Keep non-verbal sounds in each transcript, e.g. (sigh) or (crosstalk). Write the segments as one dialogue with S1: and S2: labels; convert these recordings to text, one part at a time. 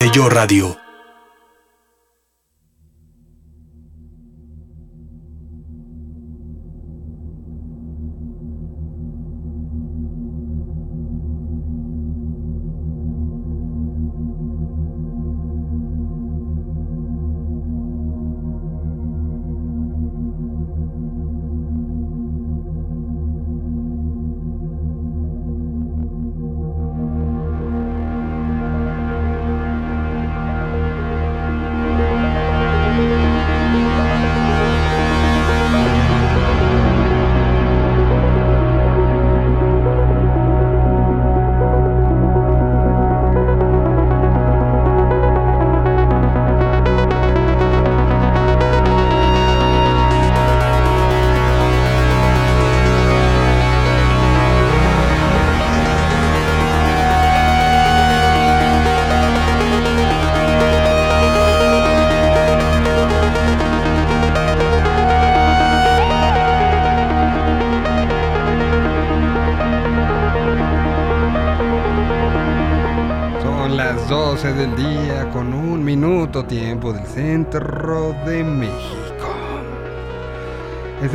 S1: Yo Radio.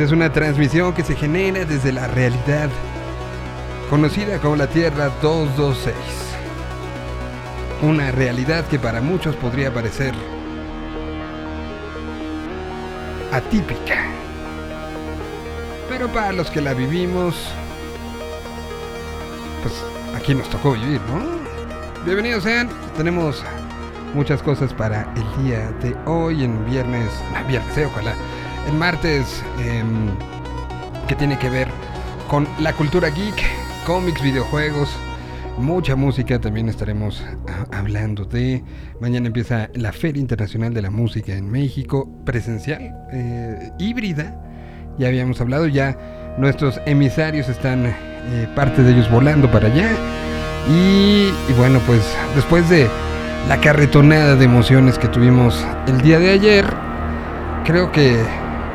S2: Es una transmisión que se genera desde la realidad, conocida como la Tierra 226. Una realidad que para muchos podría parecer atípica. Pero para los que la vivimos, pues aquí nos tocó vivir, ¿no? Bienvenidos sean, tenemos muchas cosas para el día de hoy, en viernes, viernes, eh, ojalá, en martes, em, que tiene que ver con la cultura geek, cómics, videojuegos, mucha música, también estaremos hablando de, mañana empieza la Feria Internacional de la Música en México, presencial, eh, híbrida, ya habíamos hablado, ya nuestros emisarios están, eh, parte de ellos volando para allá. y, bueno, pues después de la carretonada de emociones que tuvimos el día de ayer, creo que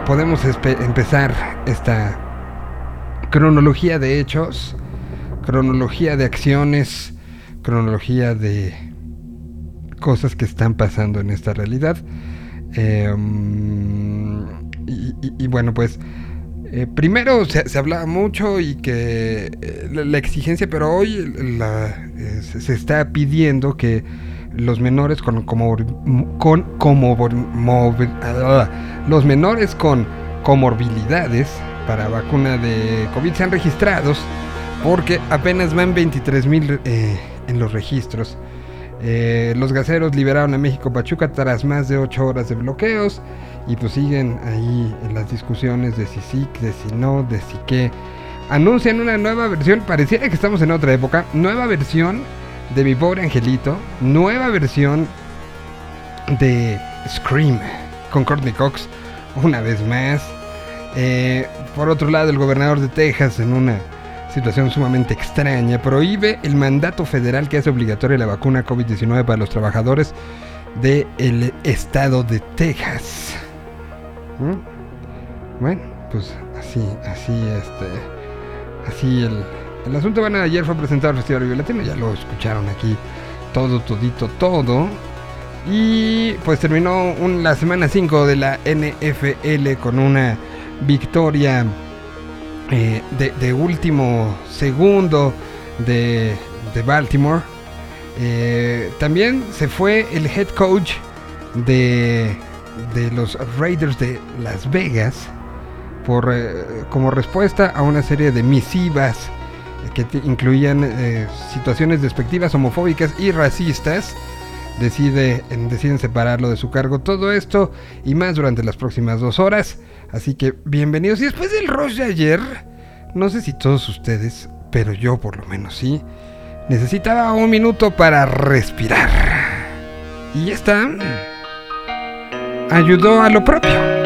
S2: podemos empezar esta cronología de hechos, cronología de acciones, cronología de cosas que están pasando en esta realidad. Em, y, bueno, pues eh, primero se, hablaba mucho y que eh, la, exigencia, pero hoy eh, se está pidiendo que los menores con, con como, los menores con comorbilidades para vacuna de COVID sean registrados porque apenas van 23 mil eh, en los registros. Eh, los gaseros liberaron a México Pachuca tras más de 8 horas de bloqueos y pues siguen ahí en las discusiones de si sí, de si no, de si qué. Anuncian una nueva versión, pareciera que estamos en otra época, nueva versión de Mi Pobre Angelito, nueva versión de Scream con Courtney Cox, una vez más. Eh, por otro lado, el gobernador de Texas, en una situación sumamente extraña, prohíbe el mandato federal que hace obligatoria la vacuna COVID-19 para los trabajadores del estado de Texas. ¿Mm? Bueno, pues así, así, este, así el, el asunto bueno, ayer fue presentado al Festival Violatino, ya lo escucharon aquí, todo, todito, todo. Y pues terminó la semana 5 de la NFL con una victoria eh, de, último segundo de, Baltimore. Eh, también se fue el head coach de, de los Raiders de Las Vegas por, eh, como respuesta a una serie de misivas que incluían eh, situaciones despectivas, homofóbicas y racistas. Decide, deciden separarlo de su cargo. Todo esto y más durante las próximas dos horas. Así que bienvenidos. Y después del rush de ayer, no sé si todos ustedes, pero yo por lo menos sí, necesitaba un minuto para respirar. Y esta ayudó a lo propio.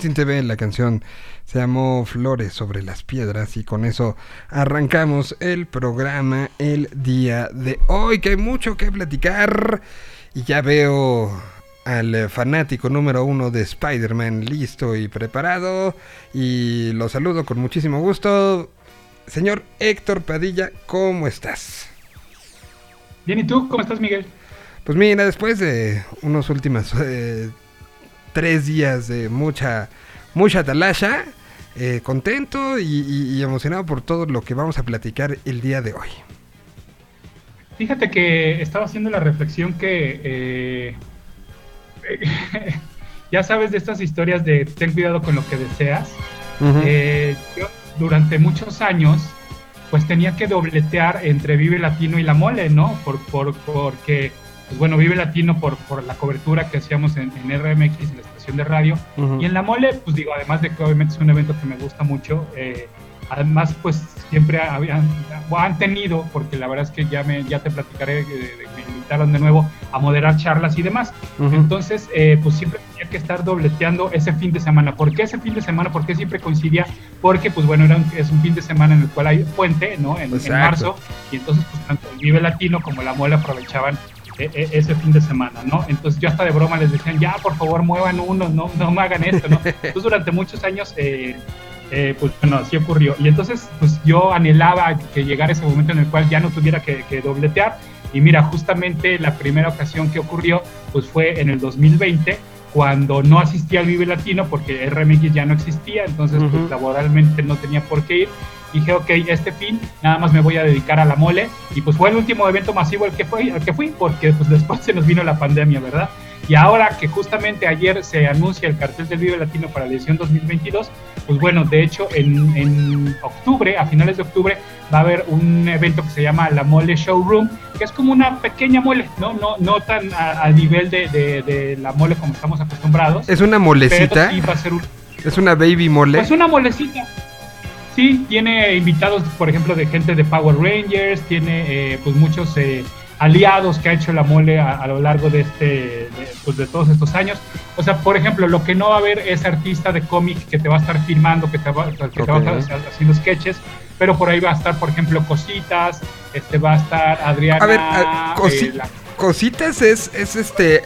S2: Austin TV, la canción se llamó Flores sobre las piedras y con eso arrancamos el programa el día de hoy, que hay mucho que platicar y ya veo al fanático número uno de Spider-Man listo y preparado y lo saludo con muchísimo gusto. Señor Héctor Padilla, ¿cómo estás?
S1: Bien, ¿y tú? ¿Cómo estás, Miguel?
S2: Pues mira, después de unos últimos eh, tres días de mucha, mucha talasha. Eh, contento y, emocionado por todo lo que vamos a platicar el día de hoy.
S1: Fíjate que estaba haciendo la reflexión que eh, (laughs) ya sabes de estas historias de ten cuidado con lo que deseas. Eh, yo durante muchos años pues tenía que dobletear entre Vive Latino y La Mole, ¿no? Por, por, porque pues bueno, Vive Latino por, por la cobertura que hacíamos en, RMX, en la estación de radio. Y en La Mole, pues digo, además de que obviamente es un evento que me gusta mucho, eh, además pues siempre habían, o han tenido, porque la verdad es que ya, me, ya te platicaré, me invitaron de nuevo a moderar charlas y demás. Entonces, eh, pues siempre tenía que estar dobleteando ese fin de semana. ¿Por qué ese fin de semana? ¿Por qué siempre coincidía? Porque, pues bueno, era es un fin de semana en el cual hay puente, ¿no? En, en marzo. Y entonces, pues tanto el Vive Latino como la Mole aprovechaban e, e, ese fin de semana, ¿no? Entonces yo hasta de broma les decían, ya, por favor, muevan uno, no, no me hagan esto, ¿no? (laughs) Entonces durante muchos años, eh, eh, pues bueno, así ocurrió. Y entonces, pues yo anhelaba que llegara ese momento en el cual ya no tuviera que, dobletear. Y mira, justamente la primera ocasión que ocurrió, pues fue en el 2020, cuando no asistía al Vive Latino porque RMX ya no existía, entonces pues, laboralmente no tenía por qué ir dije, ok, este fin nada más me voy a dedicar a la mole. Y pues fue el último evento masivo al que fui, al que fui porque pues después (laughs) se nos vino la pandemia, ¿verdad? Y ahora que justamente ayer se anuncia el cartel del Vive Latino para la edición 2022, pues bueno, de hecho en, en, octubre, a finales de octubre, va a haber un evento que se llama la Mole Showroom, que es como una pequeña mole, no, no, no tan al nivel de, de, la mole como estamos acostumbrados.
S2: Es una molecita. Es una baby mole.
S1: Es una molecita sí, tiene invitados, por ejemplo, de gente de Power Rangers, tiene eh, pues muchos eh, aliados que ha hecho la mole a, lo largo de este, de, pues de todos estos años. O sea, por ejemplo, lo que no va a haber es artista de cómic que te va a estar filmando, que te va, que te va a estar haciendo sketches, pero por ahí va a estar, por ejemplo, Cositas, este va a estar Adriana.
S2: A ver, eh, Cositas es, es este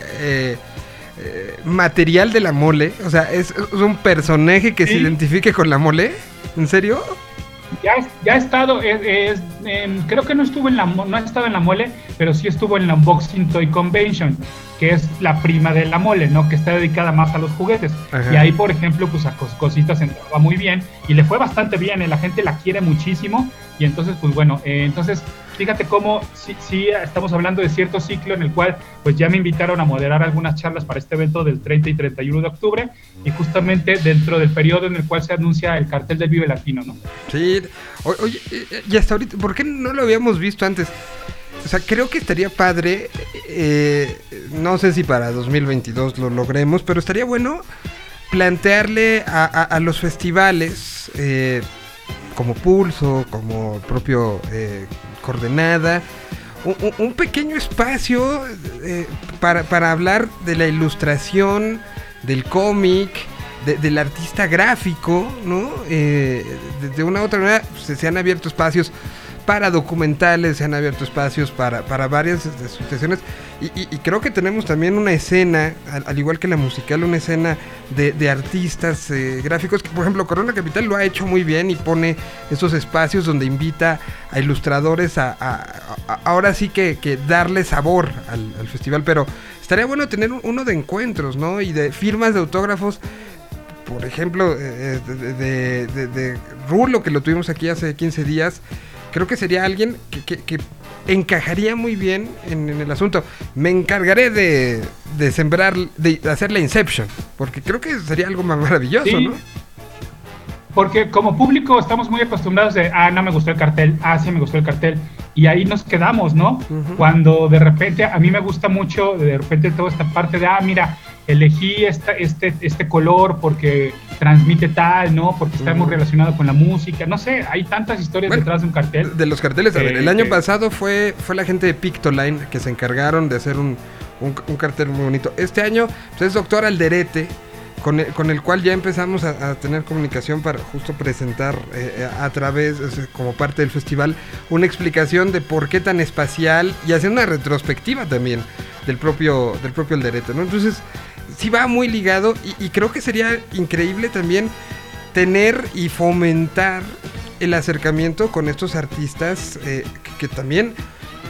S2: material de la mole, o sea, es, un personaje que se identifique con la mole. ¿En serio?
S1: Ya, ya ha estado, es, creo que no estuvo en la no ha estado en la mole, pero sí estuvo en la Unboxing Toy Convention, que es la prima de la mole, ¿no? Que está dedicada más a los juguetes. Y ahí, por ejemplo, pues a cositas entraba muy bien y le fue bastante bien, ¿eh? la gente la quiere muchísimo y entonces, pues bueno, eh, entonces fíjate cómo sí, estamos hablando de cierto ciclo en el cual pues ya me invitaron a moderar algunas charlas para este evento del 30 y 31 de octubre y justamente dentro del periodo en el cual se anuncia el cartel del Vive Latino, ¿no?
S2: Sí, oye, y hasta ahorita, ¿por qué no lo habíamos visto antes? O sea, creo que estaría padre, eh, no sé si para 2022 lo logremos, pero estaría bueno plantearle a, los festivales eh, como Pulso, como propio eh, Coordenada, un, pequeño espacio para, hablar de la ilustración, del cómic, del artista gráfico, ¿no? de, una u otra manera pues, se han abierto espacios para documentales, se han abierto espacios para, para varias asociaciones y, creo que tenemos también una escena, al, igual que la musical, una escena de, artistas eh, gráficos que por ejemplo Corona Capital lo ha hecho muy bien y pone esos espacios donde invita a ilustradores a, ahora sí que, darle sabor al, festival, pero estaría bueno tener uno de encuentros, ¿no? Y de firmas de autógrafos. Por ejemplo, eh, de, de, de, Rulo, que lo tuvimos aquí hace 15 días, creo que sería alguien que, encajaría muy bien en, el asunto. Me encargaré de, sembrar, de hacer la Inception, porque creo que sería algo más maravilloso, ¿no?
S1: Porque como público estamos muy acostumbrados de, ah, no me gustó el cartel, ah, sí me gustó el cartel, y ahí nos quedamos, ¿no? Cuando de repente, a mí me gusta mucho, de repente toda esta parte de, ah, mira, elegí esta, este, este color porque transmite tal, ¿no? Porque está muy relacionado con la música. No sé, hay tantas historias detrás de un cartel.
S2: De los carteles, a ver, el año pasado fue, fue la gente de Pictoline que se encargaron de hacer un, un, cartel muy bonito. Este año pues, es Doctor Alderete con, el, con el cual ya empezamos a, tener comunicación para justo presentar eh, a través, como parte del festival, una explicación de por qué tan espacial y hacer una retrospectiva también del propio, del propio Alderete, ¿no? Entonces, sí va muy ligado y, creo que sería increíble también tener y fomentar el acercamiento con estos artistas eh, que, también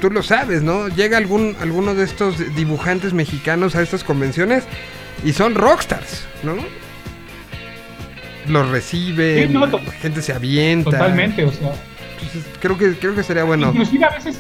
S2: tú lo sabes, ¿no? Llega algún alguno de estos dibujantes mexicanos a estas convenciones y son rockstars, ¿no? Los reciben, la gente se avienta.
S1: Totalmente, o sea.
S2: creo que creo que sería bueno.
S1: Inclusive a veces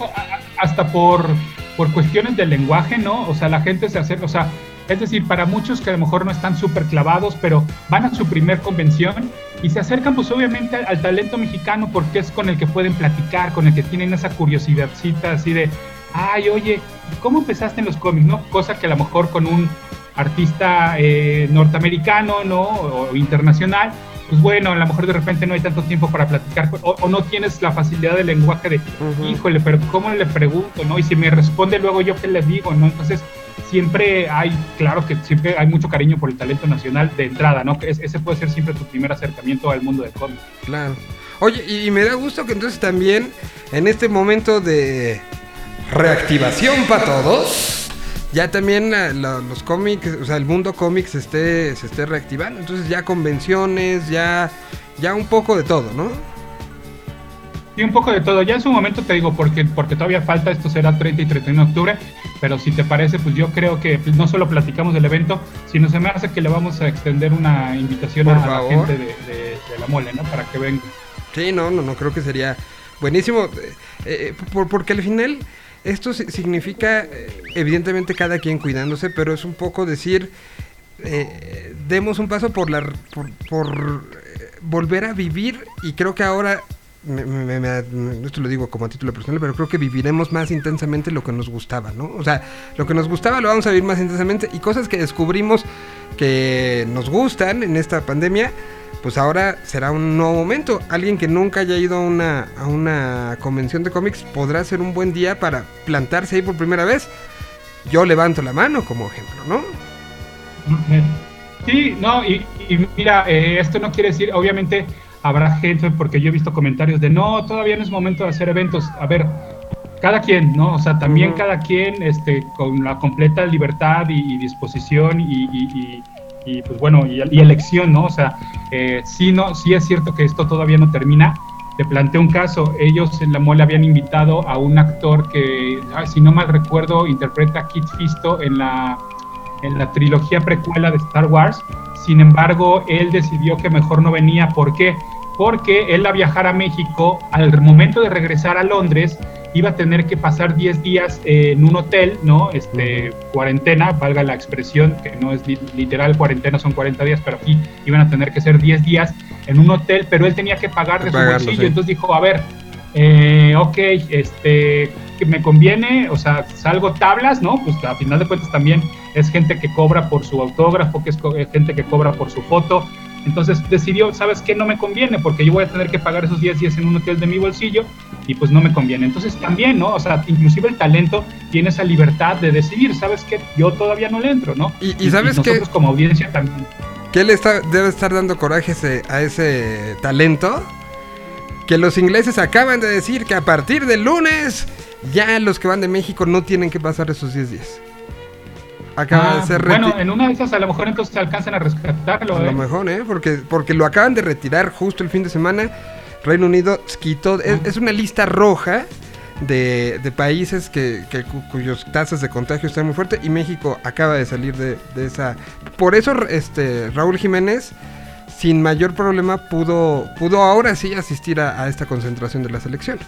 S1: hasta por por cuestiones del lenguaje, ¿no? O sea, la gente se acerca, o sea, es decir, para muchos que a lo mejor no están súper clavados, pero van a su primer convención y se acercan pues obviamente al, talento mexicano porque es con el que pueden platicar, con el que tienen esa curiosidadcita así de, ay, oye, ¿cómo empezaste en los cómics? ¿no? Cosa que a lo mejor con un artista eh, norteamericano, ¿no? O internacional, pues bueno, a lo mejor de repente no hay tanto tiempo para platicar o, no tienes la facilidad del lenguaje de, híjole, pero ¿cómo le pregunto, no? Y si me responde luego yo qué le digo, ¿no? Entonces, siempre hay, claro que siempre hay mucho cariño por el talento nacional de entrada, ¿no? Que ese puede ser siempre tu primer acercamiento al mundo del cómic.
S2: Claro. Oye, y, me da gusto que entonces también en este momento de reactivación para todos, ya también los cómics, o sea, el mundo cómics esté, se esté reactivando. Entonces ya convenciones, ya, ya un poco de todo, ¿no?
S1: Sí, un poco de todo. Ya en su momento te digo, porque, porque todavía falta, esto será 30 y 31 de octubre, pero si te parece, pues yo creo que no solo platicamos del evento, sino se me hace que le vamos a extender una invitación a la gente de, la mole, ¿no? Para que venga.
S2: Sí, no, no, no, creo que sería buenísimo, eh, eh, porque al final esto significa, eh, evidentemente, cada quien cuidándose, pero es un poco decir, demos un paso por, la, por, por volver a vivir y creo que ahora esto lo digo como a título personal, pero creo que viviremos más intensamente lo que nos gustaba, ¿no? O sea, lo que nos gustaba lo vamos a vivir más intensamente y cosas que descubrimos que nos gustan en esta pandemia, pues ahora será un nuevo momento. Alguien que nunca haya ido a una, a una convención de cómics podrá ser un buen día para plantarse ahí por primera vez. Yo levanto la mano como ejemplo, ¿no?
S1: Sí, no, y, mira, eh, esto no quiere decir, obviamente, habrá gente, porque yo he visto comentarios de no, todavía no es momento de hacer eventos. A ver, cada quien, ¿no? O sea, también cada quien este, con la completa libertad y, disposición y, y, pues bueno, y, elección, ¿no? O sea, eh, sí, no, sí es cierto que esto todavía no termina. Te planteo un caso, ellos en la mole habían invitado a un actor que, si no mal recuerdo, interpreta a Kit Fisto en la, en la trilogía precuela de Star Wars. Sin embargo, él decidió que mejor no venía. ¿Por qué? porque él a viajar a México, al momento de regresar a Londres, iba a tener que pasar 10 días en un hotel, ¿no? Este, cuarentena, valga la expresión, que no es literal cuarentena, son 40 días, pero aquí iban a tener que ser 10 días en un hotel, pero él tenía que pagar de su bolsillo, entonces dijo, a ver, eh, ok, este, que me conviene, o sea, salgo tablas, ¿no? Pues a final de cuentas también es gente que cobra por su autógrafo, que es gente que cobra por su foto, entonces decidió, ¿sabes qué? No me conviene porque yo voy a tener que pagar esos 10 días en un hotel de mi bolsillo y pues no me conviene. Entonces también, ¿no? O sea, inclusive el talento tiene esa libertad de decidir, ¿sabes qué? Yo todavía no le entro, ¿no?
S2: Y, sabes que...
S1: Nosotros como audiencia también.
S2: ¿Qué le está, debe estar dando coraje a ese talento? Que los ingleses acaban de decir que a partir del lunes ya los que van de México no tienen que pasar esos 10 días.
S1: Acaba de ah, ser Bueno, en una de esas a lo mejor entonces alcanzan a rescatarlo.
S2: A lo
S1: ¿eh?
S2: mejor, ¿eh? Porque, porque lo acaban de retirar justo el fin de semana. Reino Unido quitó. Es, una lista roja de, países que, cuyos tasas de contagio están muy fuertes. Y México acaba de salir de, esa. Por eso, este Raúl Jiménez. Sin mayor problema pudo, pudo ahora sí asistir a, esta concentración de la selección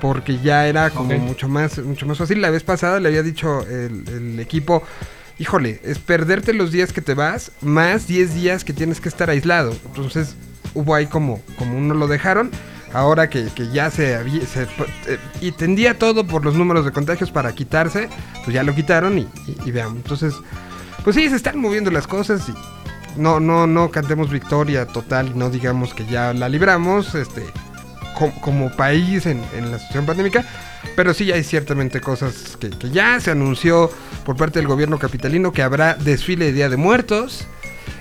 S2: porque ya era como mucho más mucho más fácil. La vez pasada le había dicho el, el equipo, híjole, es perderte los días que te vas, más 10 días que tienes que estar aislado. Entonces hubo ahí como, como uno lo dejaron. Ahora que, ya se, se eh, y tendía todo por los números de contagios para quitarse, pues ya lo quitaron y, veamos. Entonces, pues sí, se están moviendo las cosas y no, no, no cantemos victoria total y no digamos que ya la libramos, este, como, país en, la situación pandémica pero sí hay ciertamente cosas que, ya se anunció por parte del gobierno capitalino que habrá desfile de Día de Muertos.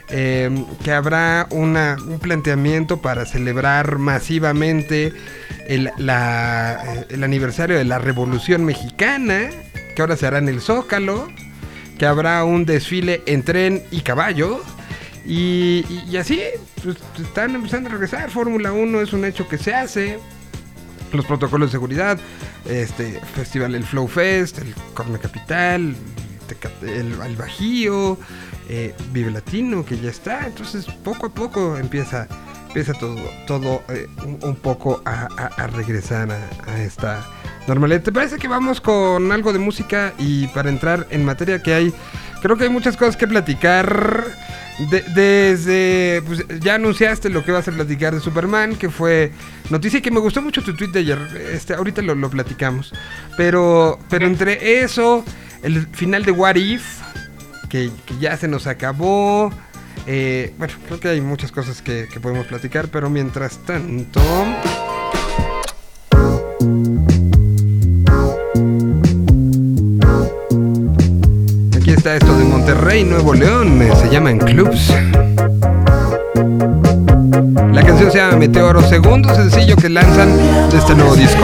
S2: em, que habrá una, un planteamiento para celebrar masivamente el, el aniversario de la Revolución Mexicana, que ahora se hará en el Zócalo, que habrá un desfile en tren y caballo. Y, así, pues, están empezando a regresar. Fórmula 1 es un hecho que se hace. Los protocolos de seguridad, este festival, el Flow Fest, el Corne Capital, el, Bajío, eh, Vive Latino, que ya está. Entonces, poco a poco empieza, empieza todo, todo eh, un, poco a, regresar a, esta normalidad. ¿Te parece que vamos con algo de música y para entrar en materia que hay, creo que hay muchas cosas que platicar? Desde. Pues, ya anunciaste lo que vas a platicar de Superman, que fue noticia que me gustó mucho tu tweet de ayer. Este, ahorita lo, platicamos. Pero, pero entre eso, el final de What If, que, ya se nos acabó. Eh, bueno, creo que hay muchas cosas que, que podemos platicar, pero mientras tanto. Esto de Monterrey, Nuevo León, se llaman Clubs. La canción se llama Meteoro, segundo sencillo que lanzan de este nuevo disco.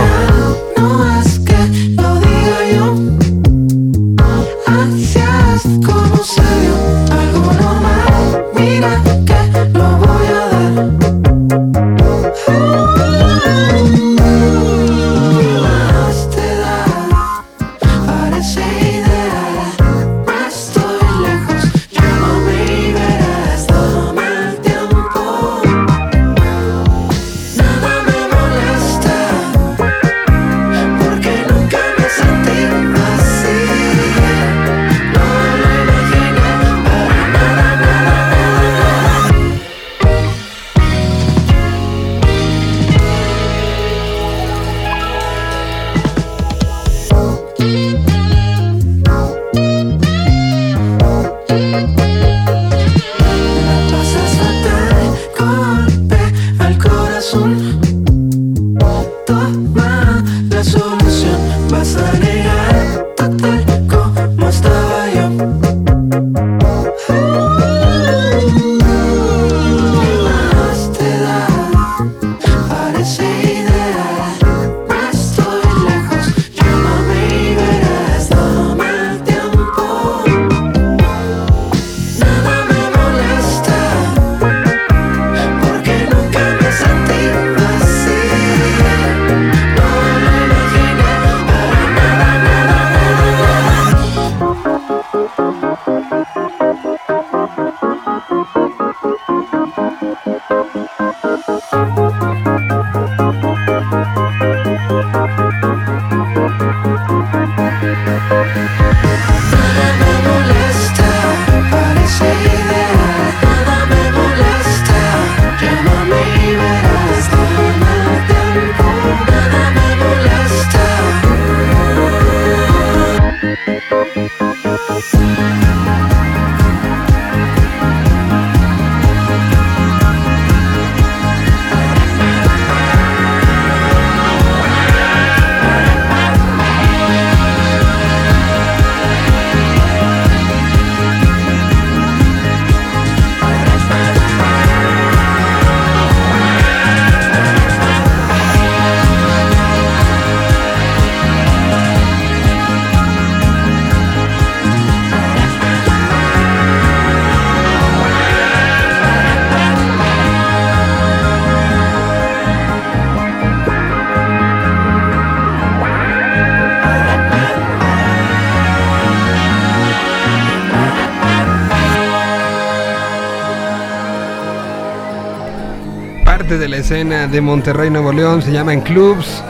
S2: Escena de Monterrey, Nuevo León, se llama En Clubs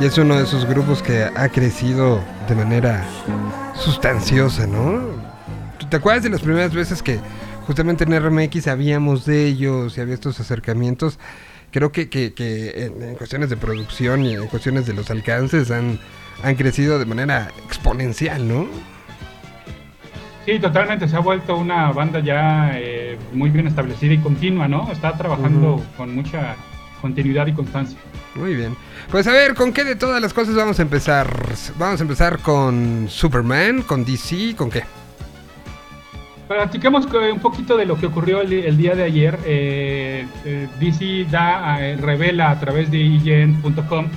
S2: y es uno de esos grupos que ha crecido de manera sustanciosa, ¿no? ¿Te acuerdas de las primeras veces que justamente en RMX sabíamos de ellos y había estos acercamientos? Creo que, en, cuestiones de producción y en cuestiones de los alcances han, han crecido de manera exponencial, ¿no?
S1: Sí, totalmente. Se ha vuelto una banda ya eh, muy bien establecida y continua, ¿no? Está trabajando con mucha continuidad y constancia.
S2: Muy bien. Pues a ver, ¿con qué de todas las cosas vamos a empezar? Vamos a empezar con Superman, con DC, ¿con qué?
S1: Platicamos un poquito de lo que ocurrió el, día de ayer. Eh, eh, DC da, revela a través de IGN.com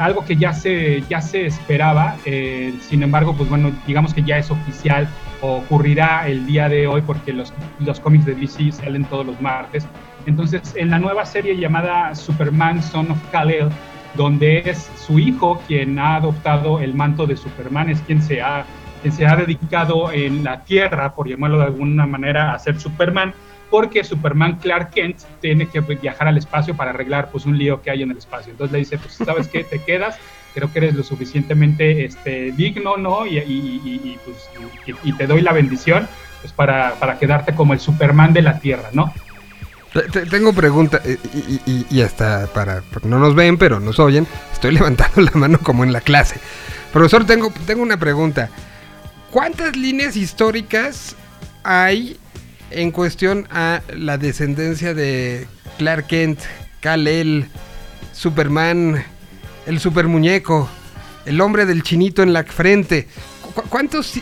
S1: algo que ya se, ya se esperaba. sin embargo, pues bueno, digamos que ya es oficial ocurrirá el día de hoy porque los, los cómics de DC salen todos los martes. Entonces, en la nueva serie llamada Superman Son of Kal-El, donde es su hijo quien ha adoptado el manto de Superman, es quien se ha, quien se ha dedicado en la Tierra, por llamarlo de alguna manera, a ser Superman, porque Superman Clark Kent tiene que viajar al espacio para arreglar pues un lío que hay en el espacio. Entonces le dice, pues sabes qué, te quedas, creo que eres lo suficientemente este, digno, ¿no? Y, y, pues, y, te doy la bendición pues para, para quedarte como el Superman de la Tierra, ¿no?
S2: Tengo pregunta, eh, y, y, hasta para, no nos ven, pero nos oyen, estoy (laughs) levantando la mano como en la clase. Profesor, tengo, tengo una pregunta. ¿Cuántas líneas históricas hay en cuestión a la descendencia de Clark Kent, Kal-El, Superman, el super muñeco, el hombre del chinito en la frente? ¿Cuántos,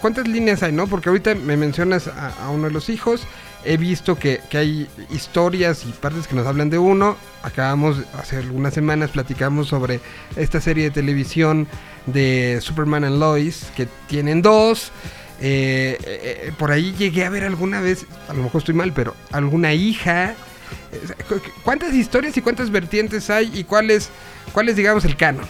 S2: ¿Cuántas líneas hay, no? Porque ahorita me mencionas a uno de los hijos he visto que, hay historias y partes que nos hablan de uno. Acabamos, hace algunas semanas platicamos sobre esta serie de televisión de Superman and Lois, que tienen dos. Eh, eh, eh, por ahí llegué a ver alguna vez, a lo mejor estoy mal, pero alguna hija. ¿Cuántas historias y cuántas vertientes hay y cuál es, cuál es digamos, el canon?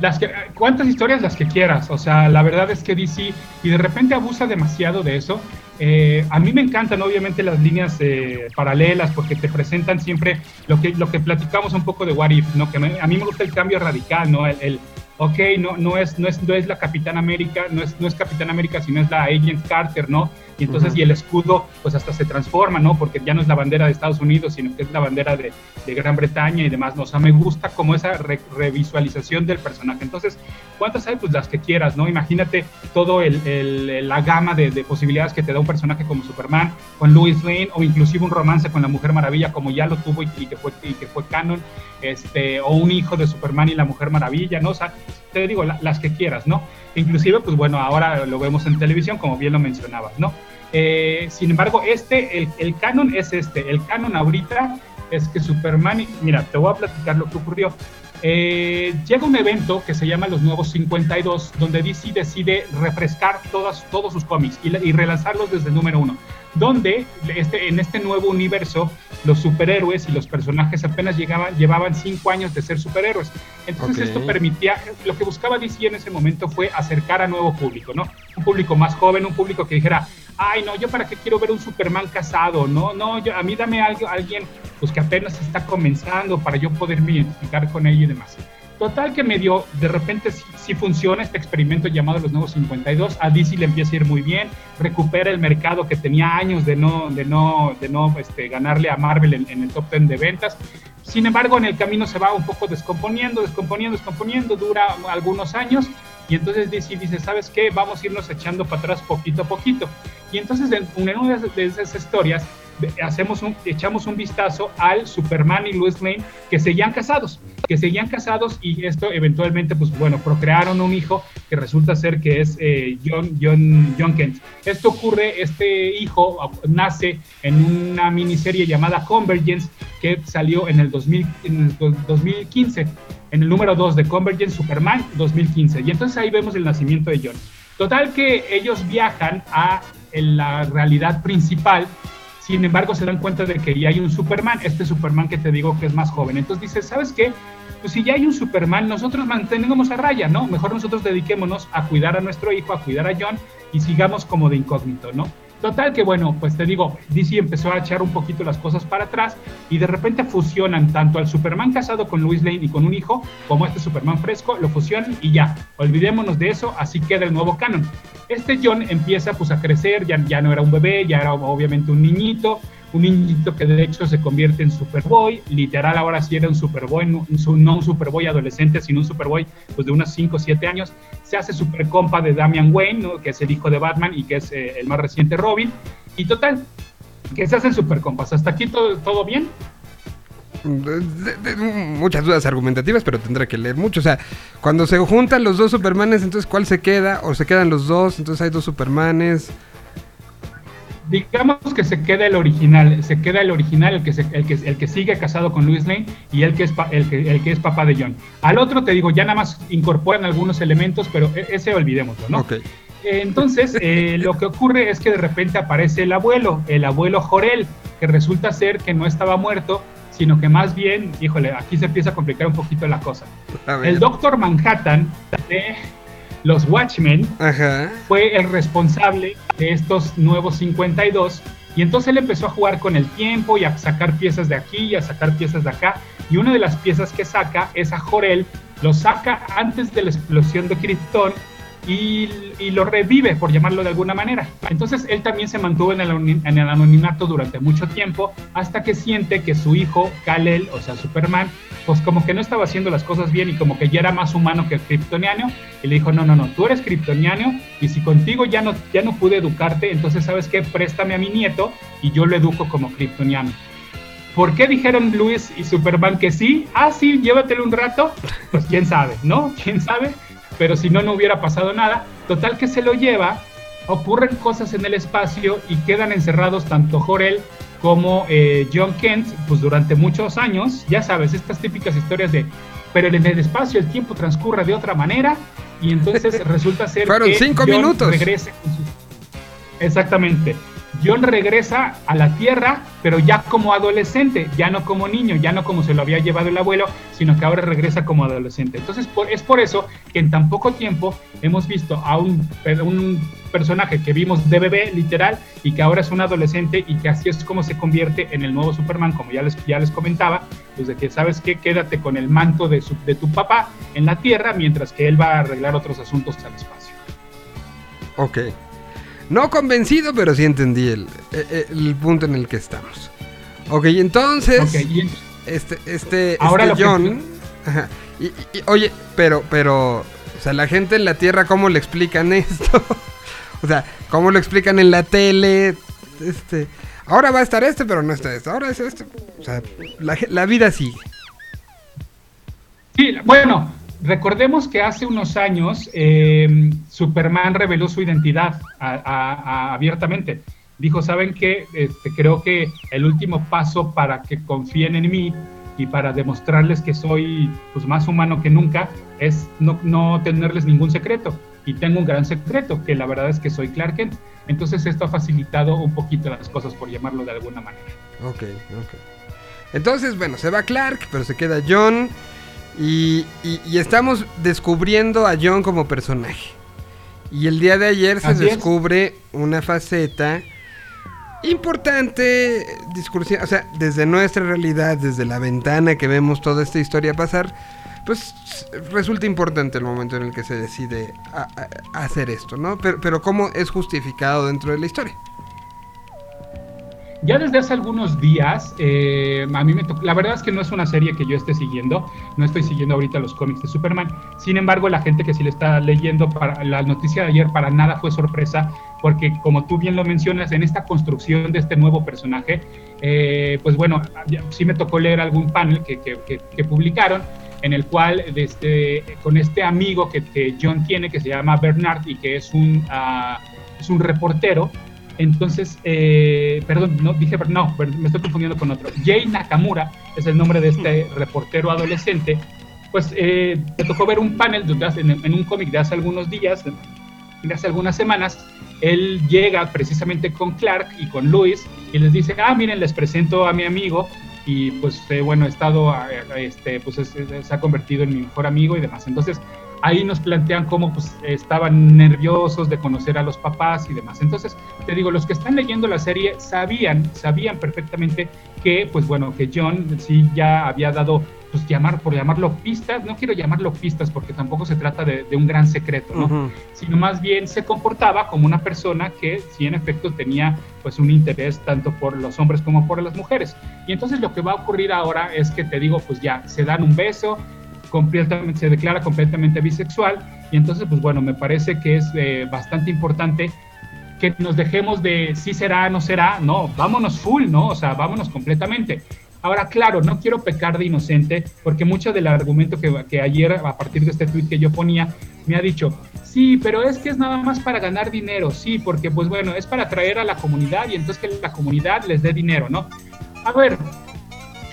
S1: Las que, cuántas historias las que quieras. O sea, la verdad es que DC y de repente abusa demasiado de eso. Eh, a mí me encantan obviamente las líneas eh, paralelas porque te presentan siempre lo que, lo que platicamos un poco de What If, ¿no? que a mí me gusta el cambio radical, ¿no? el, ok, no, no, es, no, es, no es la Capitán América, no es, no es Capitán América, sino es la Agent Carter, ¿no? Y entonces, y el escudo, pues hasta se transforma, ¿no? Porque ya no es la bandera de Estados Unidos, sino que es la bandera de, de Gran Bretaña y demás, ¿no? O sea, me gusta como esa revisualización del personaje. Entonces, ¿cuántas hay? Pues las que quieras, ¿no? Imagínate todo el, el, la gama de, de, posibilidades que te da un personaje como Superman, con Louis Lane, o inclusive un romance con la Mujer Maravilla, como ya lo tuvo y, que, fue, y que fue canon, este, o un hijo de Superman y la Mujer Maravilla, ¿no? O sea, te digo, las que quieras, ¿no? Inclusive, pues bueno, ahora lo vemos en televisión, como bien lo mencionabas, ¿no? Eh, sin embargo, este, el, el, canon es este. El canon ahorita es que Superman, mira, te voy a platicar lo que ocurrió. Eh, llega un evento que se llama Los Nuevos 52, donde DC decide refrescar todas, todos sus cómics y, y relanzarlos desde el número uno donde este, en este nuevo universo los superhéroes y los personajes apenas llegaban, llevaban cinco años de ser superhéroes. Entonces esto permitía, lo que buscaba DC en ese momento fue acercar a nuevo público, ¿no? Un público más joven, un público que dijera, ay no, yo para qué quiero ver un Superman casado, no, no, yo, a mí dame algo, alguien pues que apenas está comenzando para yo poderme identificar con él y demás. Total que medio, de repente sí, funciona este experimento llamado Los Nuevos 52, a DC le empieza a ir muy bien, recupera el mercado que tenía años de no, de no, de no este, ganarle a Marvel en, el top 10 de ventas. Sin embargo, en el camino se va un poco descomponiendo, descomponiendo, descomponiendo, dura algunos años y entonces DC dice, ¿sabes qué? Vamos a irnos echando para atrás poquito a poquito. Y entonces en una de esas historias hacemos un, echamos un vistazo al Superman y Lois Lane que seguían casados, que seguían casados y esto eventualmente, pues bueno, procrearon un hijo que resulta ser que es eh, John, John, John Kent. Esto ocurre, este hijo nace en una miniserie llamada Convergence que salió en el, 2000, en el 2015, en el número 2 de Convergence Superman 2015. Y entonces ahí vemos el nacimiento de John. Total que ellos viajan a la realidad principal sin embargo, se dan cuenta de que ya hay un Superman, este Superman que te digo que es más joven. Entonces dice, ¿sabes qué? Pues si ya hay un Superman, nosotros mantenemos a raya, ¿no? Mejor nosotros dediquémonos a cuidar a nuestro hijo, a cuidar a John y sigamos como de incógnito, ¿no? Total que bueno, pues te digo, DC empezó a echar un poquito las cosas para atrás y de repente fusionan tanto al Superman casado con Louis Lane y con un hijo, como este Superman fresco, lo fusionan y ya, olvidémonos de eso, así queda el nuevo canon. Este John empieza pues a crecer, ya, ya no era un bebé, ya era obviamente un niñito, un niñito que de hecho se convierte en Superboy, literal ahora sí era un Superboy, no, un Superboy adolescente, sino un Superboy pues de unos 5 o 7 años, se hace super compa de Damian Wayne, que es el hijo de Batman y que es eh, el más reciente Robin, y total, que se hacen super compas, hasta aquí todo, todo bien.
S2: muchas dudas argumentativas, pero tendré que leer mucho. O sea, cuando se juntan los dos Supermanes, entonces ¿cuál se queda? ¿O se quedan los dos? Entonces hay dos Supermanes.
S1: Digamos que se queda el original, se queda el original, el que, el que, el que sigue casado con Louis Lane y el que, es el, que, el que es papá de John. Al otro te digo, ya nada más incorporan algunos elementos, pero e, ese olvidémoslo, ¿no?
S2: Ok.
S1: Entonces, eh, (laughs) lo que ocurre es que de repente aparece el abuelo, el abuelo Jorel, que resulta ser que no estaba muerto, sino que más bien, híjole, aquí se empieza a complicar un poquito la cosa. El Doctor Manhattan de los Watchmen fue el responsable de estos nuevos 52 y entonces él empezó a jugar con el tiempo y a sacar piezas de aquí y a sacar piezas de acá y una de las piezas que saca es a Jorel, lo saca antes de la explosión de Krypton y, lo revive, por llamarlo de alguna manera. Entonces él también se mantuvo en el, en el anonimato durante mucho tiempo hasta que siente que su hijo, Kal-El, o sea, Superman, pues como que no estaba haciendo las cosas bien y como que ya era más humano que kryptoniano y le dijo, no, no, no, tú eres kryptoniano y si contigo ya no, ya no pude educarte, entonces sabes qué, préstame a mi nieto y yo lo educo como kryptoniano. ¿Por qué dijeron Luis y Superman que sí? Ah, sí, llévatelo un rato. Pues quién sabe, ¿no? ¿Quién sabe? Pero si no, no hubiera pasado nada. Total que se lo lleva, ocurren cosas en el espacio y quedan encerrados tanto Jorel como eh, John Kent, pues durante muchos años, ya sabes, estas típicas historias de, pero en el espacio el tiempo transcurre de otra manera y entonces (laughs) resulta ser
S2: Fueron cinco minutos.
S1: regrese Exactamente. John regresa a la Tierra, pero ya como adolescente, ya no como niño, ya no como se lo había llevado el abuelo, sino que ahora regresa como adolescente. Entonces es por eso que en tan poco tiempo hemos visto a un, un personaje que vimos de bebé, literal, y que ahora es un adolescente y que así es como se convierte en el nuevo Superman, como ya les, ya les comentaba, pues de que sabes que quédate con el manto de, de tu papá en la Tierra, mientras que él va a arreglar otros asuntos al espacio.
S2: Ok. No convencido, pero sí entendí el, eh, eh, punto en el que estamos. Ok, entonces. este, este, Ahora este John. y, oye, pero, pero. O sea, la gente en la Tierra, ¿cómo le explican (laughs) esto? o sea, ¿cómo lo explican en la tele? Este. Ahora va a estar este, pero no está este. Ahora es este. O sea, la, la vida sigue.
S1: Sí, bueno, Recordemos que hace unos años em, Superman reveló su identidad abiertamente. Dijo, ¿saben qué? Este, creo que el último paso para que confíen en mí y para demostrarles que soy pues, más humano que nunca es no, no tenerles ningún secreto. Y tengo un gran secreto, que la verdad es que soy Clark Kent. Entonces esto ha facilitado un poquito las cosas, por llamarlo de alguna manera.
S2: Ok, ok. Entonces, bueno, se va Clark, pero se queda John. Y, estamos descubriendo a John como personaje. Y el día de ayer se descubre una faceta importante, discursiva, o sea, desde nuestra realidad, desde la ventana que vemos toda esta historia pasar, pues resulta importante el momento en el que se decide hacer esto, ¿no? Pero, pero cómo es justificado dentro de la historia.
S1: Ya desde hace algunos días, eh, a mí la verdad es que no es una serie que yo esté siguiendo, no estoy siguiendo ahorita los cómics de Superman, sin embargo la gente que sí le está leyendo, para, la noticia de ayer para nada fue sorpresa, porque como tú bien lo mencionas, en esta construcción de este nuevo personaje, eh, pues bueno, sí me tocó leer algún panel que, que, publicaron, en el cual este, con este amigo que, John tiene, que se llama Bernard y que es un, uh, es un reportero, entonces, eh, perdón, no dije, no, me estoy confundiendo con otro. Jay Nakamura es el nombre de este reportero adolescente. Pues eh, me tocó ver un panel en, en un cómic de hace algunos días, de hace algunas semanas. Él llega precisamente con Clark y con Luis y les dice, ah, miren, les presento a mi amigo y pues eh, bueno, he estado, este, pues se ha convertido en mi mejor amigo y demás. Entonces, ahí nos plantean cómo pues, estaban nerviosos de conocer a los papás y demás. Entonces, te digo, los que están leyendo la serie sabían, sabían perfectamente que, pues bueno, que John sí ya había dado, pues llamar, por llamarlo pistas, no quiero llamarlo pistas porque tampoco se trata de, un gran secreto, ¿no? Sino más bien se comportaba como una persona que sí en efecto tenía pues un interés tanto por los hombres como por las mujeres. Y entonces lo que va a ocurrir ahora es que te digo, pues ya, se dan un beso, completamente, se declara completamente bisexual y entonces pues bueno, me parece que es eh, bastante importante que nos dejemos de si será, no será, no, vámonos full, ¿no? O sea, vámonos completamente. Ahora, claro, no quiero pecar de inocente, porque mucho del argumento que, que ayer, a partir de este tweet que yo ponía, me ha dicho, sí, pero es que es nada más para ganar dinero, sí, porque pues bueno, es para atraer a la comunidad y entonces que la comunidad les dé dinero, ¿no? A ver,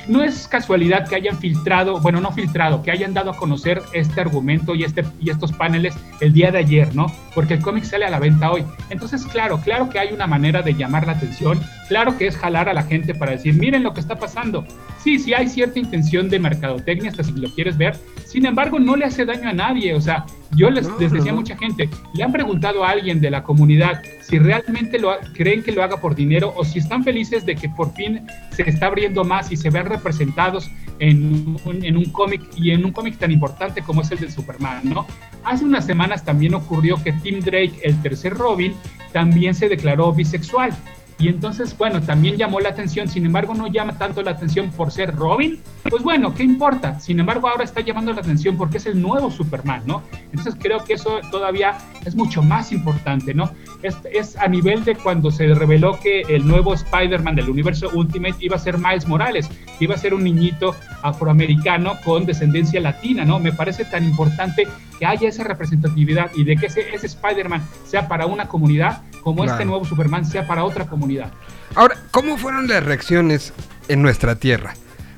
S1: no es casualidad que hayan filtrado, bueno, no filtrado, que hayan dado a conocer este argumento y, este, y estos paneles el día de ayer, ¿no? Porque el cómic sale a la venta hoy. Entonces, claro, claro que hay una manera de llamar la atención, claro que es jalar a la gente para decir, miren lo que está pasando. Sí, sí hay cierta intención de mercadotecnia, hasta si lo quieres ver, sin embargo, no le hace daño a nadie, o sea, yo les, decía a mucha gente, le han preguntado a alguien de la comunidad si realmente lo creen que lo haga por dinero o si están felices de que por fin se está abriendo más y se ven representados en un, en un cómic y en un cómic tan importante como es el de Superman, ¿no? Hace unas semanas también ocurrió que Tim Drake, el tercer Robin, también se declaró bisexual. Y entonces, bueno, también llamó la atención, sin embargo, no llama tanto la atención por ser Robin. Pues bueno, ¿qué importa? Sin embargo, ahora está llamando la atención porque es el nuevo Superman, ¿no? Entonces creo que eso todavía es mucho más importante, ¿no? Es, es a nivel de cuando se reveló que el nuevo Spider-Man del universo Ultimate iba a ser Miles Morales, iba a ser un niñito afroamericano con descendencia latina, ¿no? Me parece tan importante que haya esa representatividad y de que ese, ese Spider-Man sea para una comunidad como este nuevo Superman sea para otra comunidad.
S2: Ahora, ¿cómo fueron las reacciones en nuestra tierra?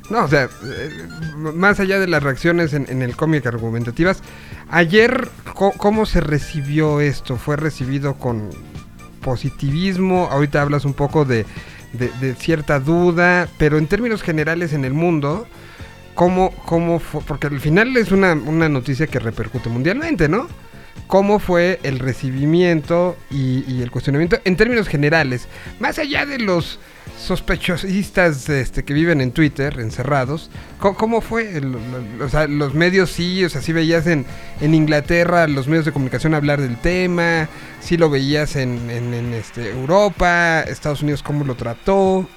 S2: No, o sea, eh, más allá de las reacciones en, el cómic argumentativas, ayer, ¿cómo, se recibió esto? ¿Fue recibido con positivismo? Ahorita hablas un poco de, de cierta duda, pero en términos generales en el mundo, cómo, cómo fue, porque al final es una, una noticia que repercute mundialmente, ¿no? Cómo fue el recibimiento y, el cuestionamiento en términos generales, más allá de los sospechosistas este, que viven en Twitter, encerrados, ¿cómo, fue? o sea, los medios sí, o sea, sí veías en, en, Inglaterra los medios de comunicación hablar del tema, sí lo veías en, en, este, Europa, Estados Unidos cómo lo trató.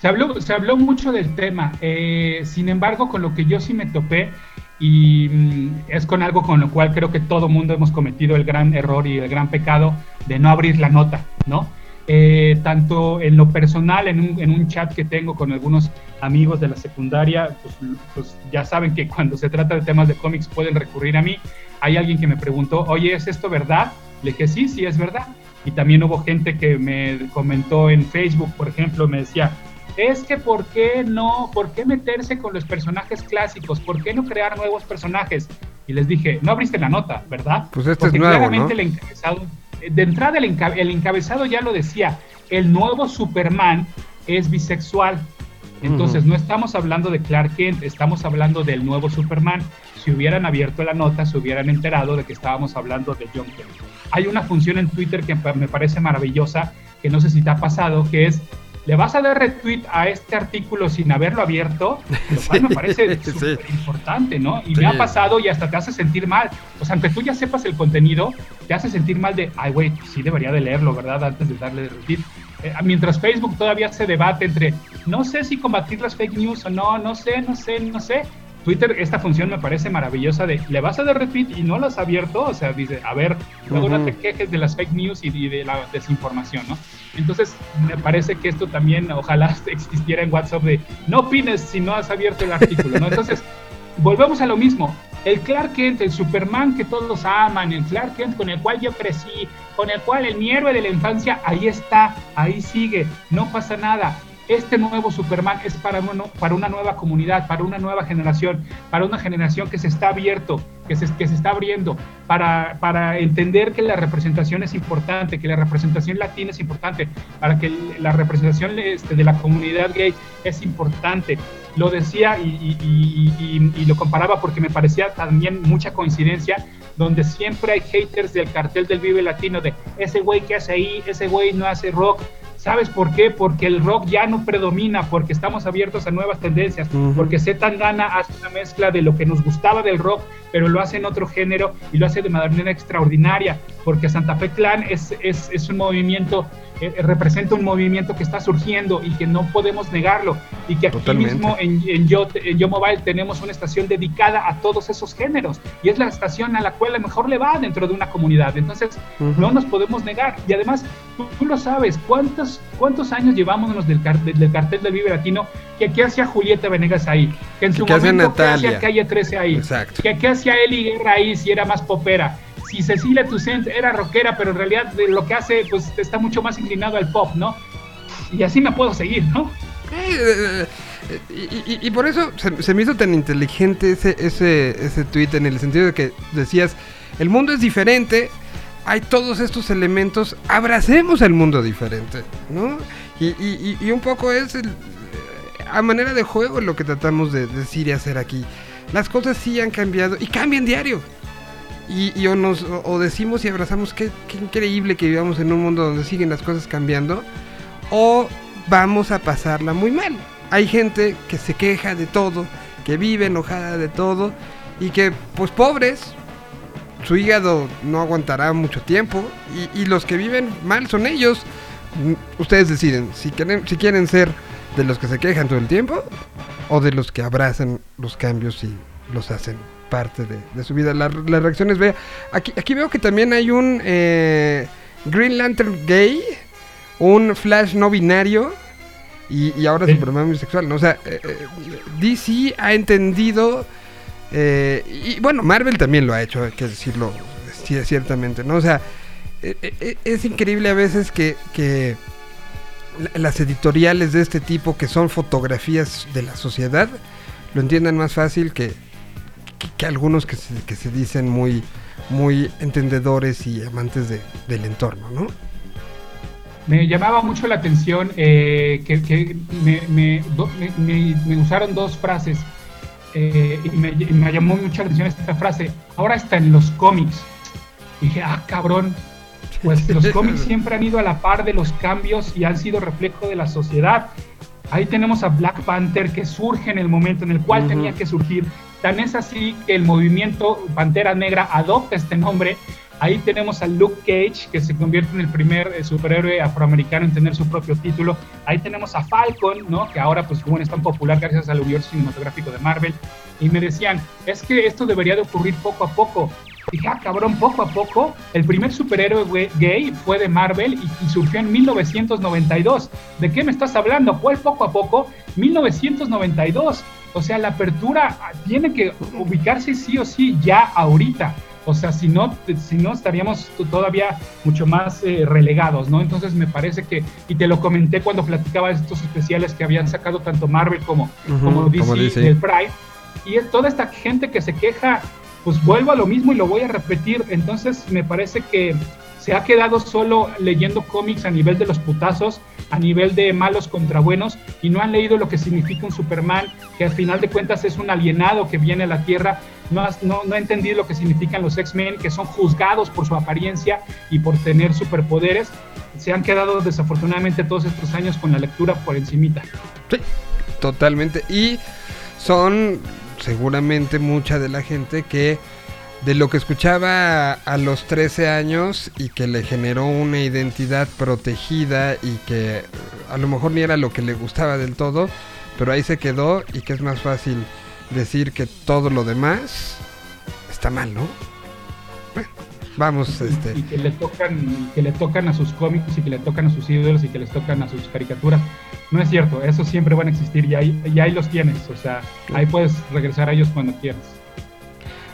S1: Se habló, se habló mucho del tema, eh, sin embargo, con lo que yo sí me topé, y mm, es con algo con lo cual creo que todo mundo hemos cometido el gran error y el gran pecado de no abrir la nota, ¿no? Eh, tanto en lo personal, en un, en un, chat que tengo con algunos amigos de la secundaria, pues, pues, ya saben que cuando se trata de temas de cómics pueden recurrir a mí. Hay alguien que me preguntó, oye, ¿es esto verdad? Le dije, sí, sí, es verdad. Y también hubo gente que me comentó en Facebook, por ejemplo, me decía, es que ¿por qué no? ¿Por qué meterse con los personajes clásicos? ¿Por qué no crear nuevos personajes? Y les dije, no abriste la nota, ¿verdad?
S2: Pues este es nuevo, claramente
S1: el encabezado, de entrada el, el encabezado ya lo decía, el nuevo Superman es bisexual. Entonces, no estamos hablando de Clark Kent, estamos hablando del nuevo Superman. Si hubieran abierto la nota, se hubieran enterado de que estábamos hablando de John Kent. Hay una función en Twitter que me parece maravillosa, que no sé si te ha pasado, que es le vas a dar retweet a este artículo sin haberlo abierto, lo cual me parece súper importante, ¿no? Y me ha pasado y hasta te hace sentir mal. O sea, aunque tú ya sepas el contenido, te hace sentir mal de, ay, güey, sí debería de leerlo, ¿verdad? Antes de darle retweet. Eh, mientras Facebook todavía se debate entre, no sé si combatir las fake news o no, no sé, no sé, no sé. Twitter, esta función me parece maravillosa de, le vas a dar retweet y no lo has abierto, o sea, dice, a ver, luego no te quejes de las fake news y, de la desinformación, ¿no? Entonces, me parece que esto también, ojalá (laughs) existiera en WhatsApp de, no opines si no has abierto el artículo, ¿no? Entonces, volvemos a lo mismo. El Clark Kent, el Superman que todos aman, el Clark Kent con el cual yo crecí, con el cual el mi héroe de la infancia, ahí está, ahí sigue, no pasa nada este nuevo Superman es para, para una nueva comunidad, para una nueva generación, para una generación que se está abierto, que se, que se está abriendo, para, para entender que la representación es importante, que la representación latina es importante, para que la representación este, de la comunidad gay es importante. Lo decía y, y lo comparaba porque me parecía también mucha coincidencia donde siempre hay haters del cartel del Vive Latino de ese güey que hace ahí, ese güey no hace rock, ¿Sabes por qué? Porque el rock ya no predomina, porque estamos abiertos a nuevas tendencias, porque Z Tangana hace una mezcla de lo que nos gustaba del rock, pero lo hace en otro género y lo hace de manera extraordinaria, porque Santa Fe Clan es, es, es un movimiento eh, representa un movimiento que está surgiendo y que no podemos negarlo. Y que aquí mismo en, en, Yo, en Yo Mobile tenemos una estación dedicada a todos esos géneros. Y es la estación a la cual mejor le va dentro de una comunidad. Entonces, no nos podemos negar. Y además, tú, lo sabes, ¿cuántos, ¿cuántos años llevamos del, cartel, del cartel del Vive Latino? Que qué hacía Julieta Venegas ahí, que en su momento ¿qué hacía Calle 13 ahí, Exacto. que qué hacía Eli Guerra ahí si era más popera, si Cecilia Toussaint era rockera, pero en realidad lo que hace, pues está mucho más inclinado al pop, ¿no? Y así me puedo seguir, ¿no?
S2: Eh, eh, y, por eso se, me hizo tan inteligente ese, ese, ese tweet en el sentido de que decías, el mundo es diferente, hay todos estos elementos, abracemos el mundo diferente, ¿no? Y, y un poco es el, a manera de juego lo que tratamos de decir y hacer aquí. Las cosas sí han cambiado y cambian diario. Y, o, nos, o decimos y abrazamos que qué increíble que vivamos en un mundo donde siguen las cosas cambiando. O vamos a pasarla muy mal. Hay gente que se queja de todo, que vive enojada de todo y que pues pobres, su hígado no aguantará mucho tiempo y, los que viven mal son ellos. Mm, ustedes deciden si quieren, si quieren ser de los que se quejan todo el tiempo o de los que abrazan los cambios y los hacen parte de, su vida. las reacciones, vea, aquí, aquí veo que también hay un eh, Green Lantern gay, un Flash no binario y, ahora Superman bisexual. ¿no? O sea, eh, eh, DC ha entendido, y bueno, Marvel también lo ha hecho, hay que decirlo ciertamente, ¿no? O sea, es increíble a veces que, que las editoriales de este tipo, que son fotografías de la sociedad, lo entiendan más fácil que, que, algunos que se, que se, dicen muy, muy entendedores y amantes de, del entorno, ¿no?
S1: Me llamaba mucho la atención eh, que, que me, me, me, usaron dos frases eh, y, me, llamó mucho la atención esta frase. Ahora está en los cómics. dije, ah, cabrón, pues los cómics (laughs) siempre han ido a la par de los cambios y han sido reflejo de la sociedad. Ahí tenemos a Black Panther que surge en el momento en el cual tenía que surgir. Tan es así que el movimiento Pantera Negra adopta este nombre. Ahí tenemos a Luke Cage, que se convierte en el primer eh, superhéroe afroamericano en tener su propio título. Ahí tenemos a Falcon, ¿no? que ahora pues bueno, es tan popular gracias al universo cinematográfico de Marvel. Y me decían, es que esto debería de ocurrir poco a poco. Dije, ah, cabrón, poco a poco, el primer superhéroe gay fue de Marvel y, surgió en 1992. ¿De qué me estás hablando? ¿Cuál poco a poco? 1992. O sea, la apertura tiene que ubicarse sí o sí ya ahorita. O sea, si no, si no estaríamos todavía mucho más eh, relegados, ¿no? Entonces me parece que, y te lo comenté cuando platicaba de estos especiales que habían sacado tanto Marvel como, como DC, del Pride, y toda esta gente que se queja pues vuelvo a lo mismo y lo voy a repetir. Entonces me parece que se ha quedado solo leyendo cómics a nivel de los putazos, a nivel de malos contra buenos, y no han leído lo que significa un Superman, que al final de cuentas es un alienado que viene a la Tierra. No, no, no ha entendido lo que significan los X-Men, que son juzgados por su apariencia y por tener superpoderes. Se han quedado desafortunadamente todos estos años con la lectura por encimita.
S2: Sí, totalmente. Y son seguramente mucha de la gente que de lo que escuchaba a los 13 años y que le generó una identidad protegida y que a lo mejor ni era lo que le gustaba del todo, pero ahí se quedó y que es más fácil decir que todo lo demás está mal, ¿no? Vamos, este...
S1: Y que le tocan, que le tocan a sus cómics y que le tocan a sus ídolos y que les tocan a sus caricaturas. No es cierto, esos siempre van a existir y ahí, y ahí los tienes, o sea, ahí puedes regresar a ellos cuando quieras.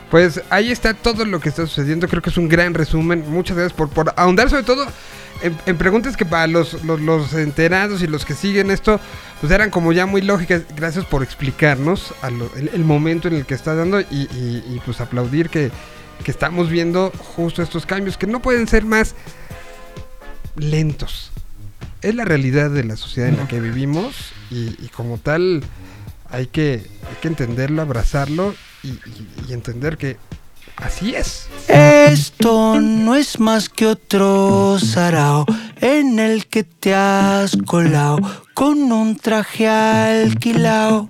S2: Pues ahí está todo lo que está sucediendo, creo que es un gran resumen, muchas gracias por, por ahondar sobre todo en, preguntas que para los, los, enterados y los que siguen esto, pues eran como ya muy lógicas, gracias por explicarnos el, momento en el que está dando y, y pues aplaudir que, que estamos viendo justo estos cambios que no pueden ser más lentos es la realidad de la sociedad en la que vivimos y, como tal hay que, que entenderlo, abrazarlo y, entender que así es.
S3: Esto no es más que otro sarao en el que te has colado con un traje alquilado.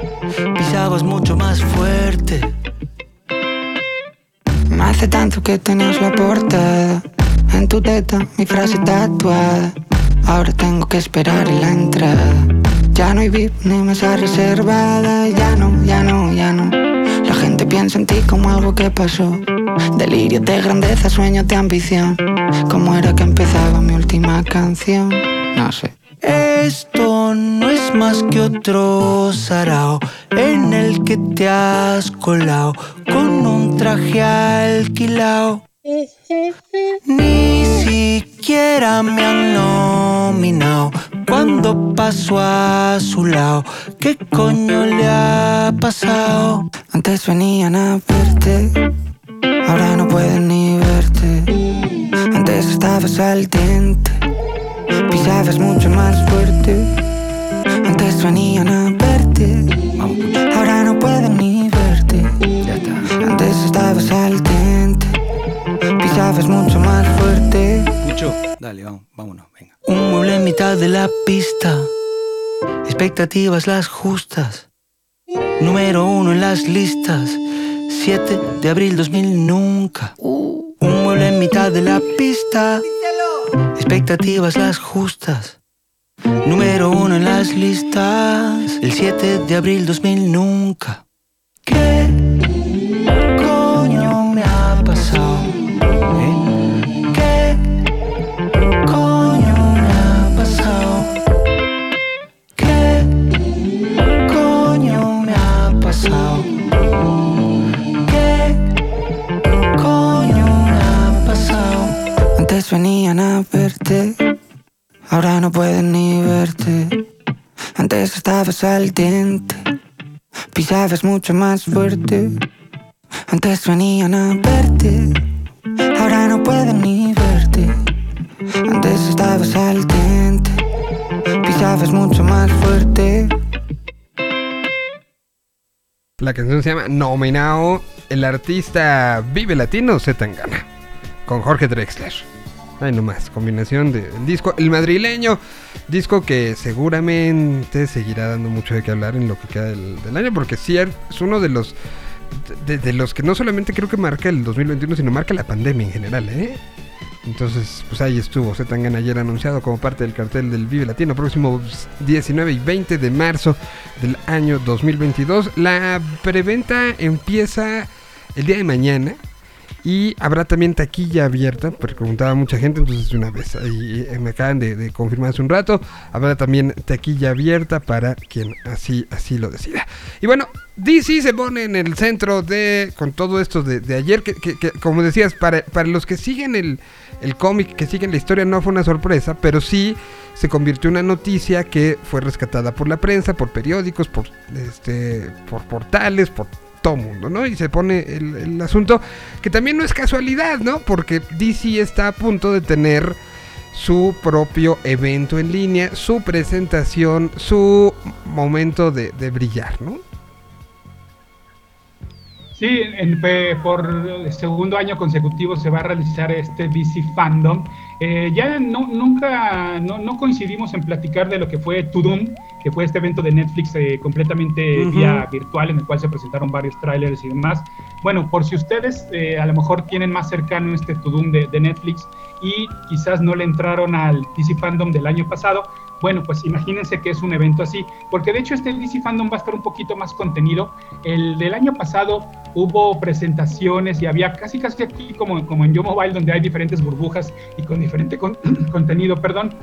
S3: pisabas mucho más fuerte.
S4: Hace tanto que tenías la portada en tu teta, mi frase tatuada. Ahora tengo que esperar en la entrada. Ya no hay VIP ni mesa reservada. Ya no, ya no, ya no. La gente piensa en ti como algo que pasó. Delirio de grandeza, sueño de ambición. ¿Cómo era que empezaba mi última canción? No sé.
S3: Esto no es más que otro sarao en el que te has colado con un traje alquilado. Ni siquiera me han nominado cuando paso a su lado. ¿Qué coño le ha pasado?
S4: Antes venían a verte, ahora no pueden ni verte. Antes estabas al dente, pisabas mucho más fuerte. Antes venían a verte, ahora no pueden ni verte. Antes estabas al dente pisabas mucho más fuerte.
S3: Mucho. Dale, vamos, vámonos, venga. Un mueble en mitad de la pista. Expectativas las justas. Número uno en las listas. 7 de abril 2000 nunca. Un mueble en mitad de la pista. Expectativas las justas. Número uno en las listas. El 7 de abril 2000 nunca. ¿Qué
S4: verte, ahora no pueden ni verte. Antes estabas al diente, pisabas mucho más fuerte. Antes venían a verte, ahora no pueden ni verte. Antes estabas al diente, pisabas mucho más fuerte.
S2: La canción se llama Nominao. El artista Vive Latino Zetangana. Con Jorge Drexler. Ay, nomás. Combinación del disco. El madrileño. Disco que seguramente seguirá dando mucho de qué hablar en lo que queda del, año. Porque sí es uno de los. De, de los que no solamente creo que marca el 2021, sino marca la pandemia en general, ¿eh? Entonces, pues ahí estuvo Zetangana ayer anunciado como parte del cartel del Vive Latino próximo 19 y 20 de marzo del año 2022. La preventa empieza el día de mañana y habrá también taquilla abierta, porque preguntaba mucha gente, entonces de una vez ahí eh, me acaban de, de confirmar hace un rato. Habrá también taquilla abierta para quien así, así lo decida. Y bueno, DC se pone en el centro de, con todo esto de, de ayer, que, como decías, para, para los que siguen el, el cómic, que siguen la historia, no fue una sorpresa, pero sí se convirtió en una noticia que fue rescatada por la prensa, por periódicos, por, este, por portales, por todo mundo, ¿no? Y se pone el, asunto que también no es casualidad, ¿no? Porque DC está a punto de tener su propio evento en línea, su presentación, su momento de brillar, ¿no?
S1: Sí, en- por segundo año consecutivo se va a realizar este DC Fandom. Eh, ya no, nunca, no, no coincidimos en platicar de lo que fue Tudum, que fue este evento de Netflix eh, completamente vía virtual en el cual se presentaron varios trailers y demás. Bueno, por si ustedes eh, a lo mejor tienen más cercano este Tudum de, de Netflix y quizás no le entraron al DC Fandom del año pasado, bueno, pues imagínense que es un evento así, porque de hecho este DC Fandom va a estar un poquito más contenido. El del año pasado hubo presentaciones y había casi casi aquí como, como en Yo Mobile donde hay diferentes burbujas y con diferente con- (clears throat) contenido, perdón.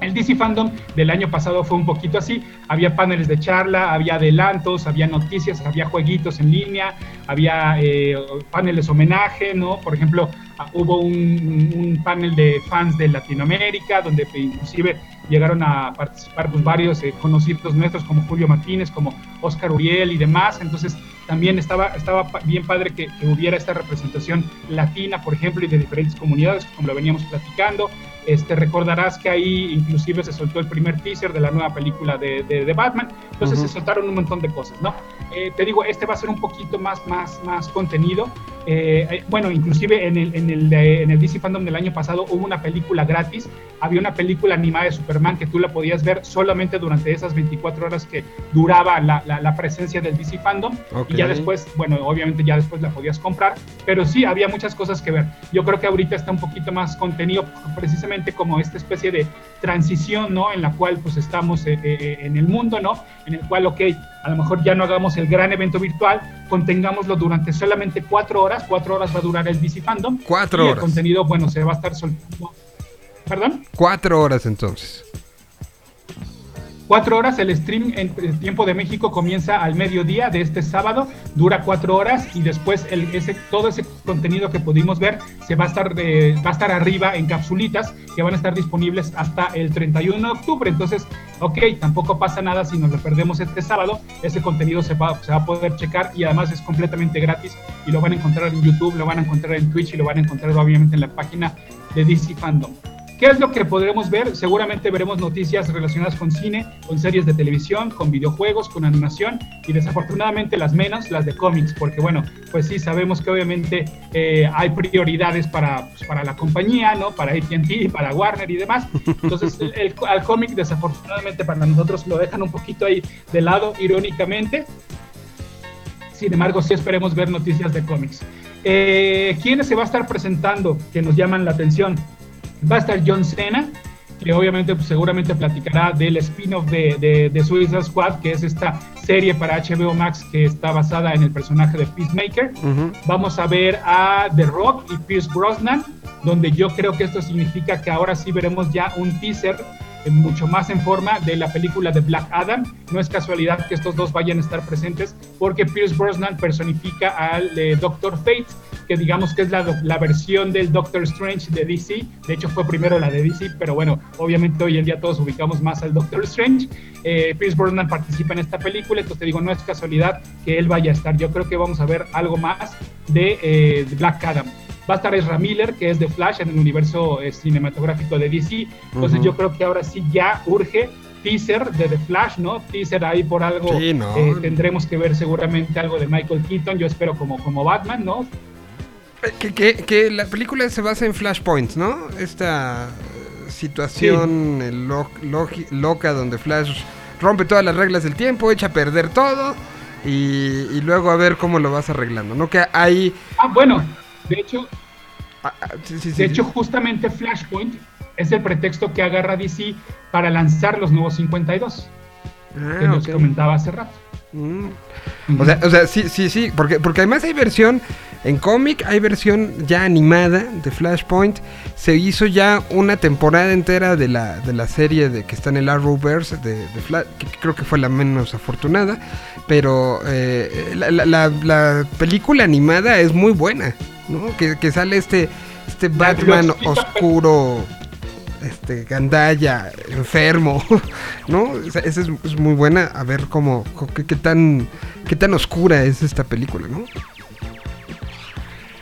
S1: El DC Fandom del año pasado fue un poquito así, había paneles de charla, había adelantos, había noticias, había jueguitos en línea, había eh, paneles homenaje, ¿no? Por ejemplo, ah, hubo un, panel de fans de Latinoamérica, donde pues, inclusive llegaron a participar pues, varios eh, conocidos nuestros como Julio Martínez, como Oscar Uriel y demás, entonces también estaba, estaba bien padre que, que hubiera esta representación latina, por ejemplo, y de diferentes comunidades, como lo veníamos platicando. Este, recordarás que ahí inclusive se soltó el primer teaser de la nueva película de, de, Batman, entonces se soltaron un montón de cosas, ¿no? Eh, te digo, este va a ser un poquito más, más, más contenido. Eh, eh, bueno, inclusive en el, en, el, en el DC Fandom del año pasado hubo una película gratis, había una película animada de Superman que tú la podías ver solamente durante esas 24 horas que duraba la, la, presencia del DC Fandom y ya después, bueno, obviamente ya después la podías comprar, pero sí había muchas cosas que ver. Yo creo que ahorita está un poquito más contenido precisamente como esta especie de transición, ¿no? En la cual pues estamos eh, en el mundo, ¿no? En el cual, ok, a lo mejor ya no hagamos el gran evento virtual, contengámoslo durante solamente cuatro horas, cuatro horas va a durar el DC Fandom.
S2: Cuatro horas.
S1: El contenido, bueno, se va a estar soltando. ¿Perdón?
S2: Cuatro horas entonces.
S1: Cuatro horas, el stream en tiempo de México comienza al mediodía de este sábado, dura cuatro horas y después el, ese, todo ese contenido que pudimos ver se va a estar de, va a estar arriba en capsulitas que van a estar disponibles hasta el 31 de octubre. Entonces, ok, tampoco pasa nada si nos lo perdemos este sábado, ese contenido se va, se va a poder checar y además es completamente gratis y lo van a encontrar en YouTube, lo van a encontrar en Twitch y lo van a encontrar obviamente en la página de DC Fandom. ¿Qué es lo que podremos ver? Seguramente veremos noticias relacionadas con cine, con series de televisión, con videojuegos, con animación y desafortunadamente las menos, las de cómics, porque bueno, pues sí, sabemos que obviamente eh, hay prioridades para, pues, para la compañía, ¿no? Para ATT, para Warner y demás. Entonces, (laughs) el, al cómic desafortunadamente para nosotros lo dejan un poquito ahí de lado, irónicamente. Sin embargo, sí esperemos ver noticias de cómics. Eh, ¿Quiénes se va a estar presentando que nos llaman la atención? Va a estar John Cena, que obviamente pues, seguramente platicará del spin-off de, de, Suicide Squad, que es esta serie para HBO Max que está basada en el personaje de Peacemaker. Vamos a ver a The Rock y Pierce Brosnan, donde yo creo que esto significa que ahora sí veremos ya un teaser mucho más en forma de la película de Black Adam. No es casualidad que estos dos vayan a estar presentes porque Pierce Brosnan personifica al eh, Doctor Fate, que digamos que es la, versión del Doctor Strange de DC. De hecho fue primero la de DC, pero bueno, obviamente hoy en día todos ubicamos más al Doctor Strange. Eh, Pierce Brosnan participa en esta película, entonces te digo, no es casualidad que él vaya a estar. Yo creo que vamos a ver algo más de eh, Black Adam. Va a estar Ezra Miller, que es de Flash en el universo eh, cinematográfico de DC. Entonces yo creo que ahora sí ya urge teaser de The Flash, ¿no? Teaser ahí por algo. Eh, tendremos que ver seguramente algo de Michael Keaton, yo espero como, como Batman, ¿no?
S2: Eh, que, que, la película se basa en Flashpoints, ¿no? Esta situación loca donde Flash rompe todas las reglas del tiempo, echa a perder todo y, y, luego a ver cómo lo vas arreglando, ¿no? Que hay...
S1: Ah, bueno, de hecho, ah, ah, de hecho justamente Flashpoint es el pretexto que agarra DC para lanzar los nuevos 52, ah, que nos comentaba hace rato.
S2: Mm. O, sea, o sea, sí, sí, sí, porque, porque además hay versión en cómic, hay versión ya animada de Flashpoint. Se hizo ya una temporada entera de la, de la serie de que está en el Arrowverse, de, de Flash, que creo que fue la menos afortunada. Pero eh, la, película animada es muy buena, ¿no? Que, sale este, este Batman oscuro este gandalla, enfermo, (laughs) ¿no? Esa, es, es, muy buena a ver cómo, qué, tan, qué tan oscura es esta película, ¿no?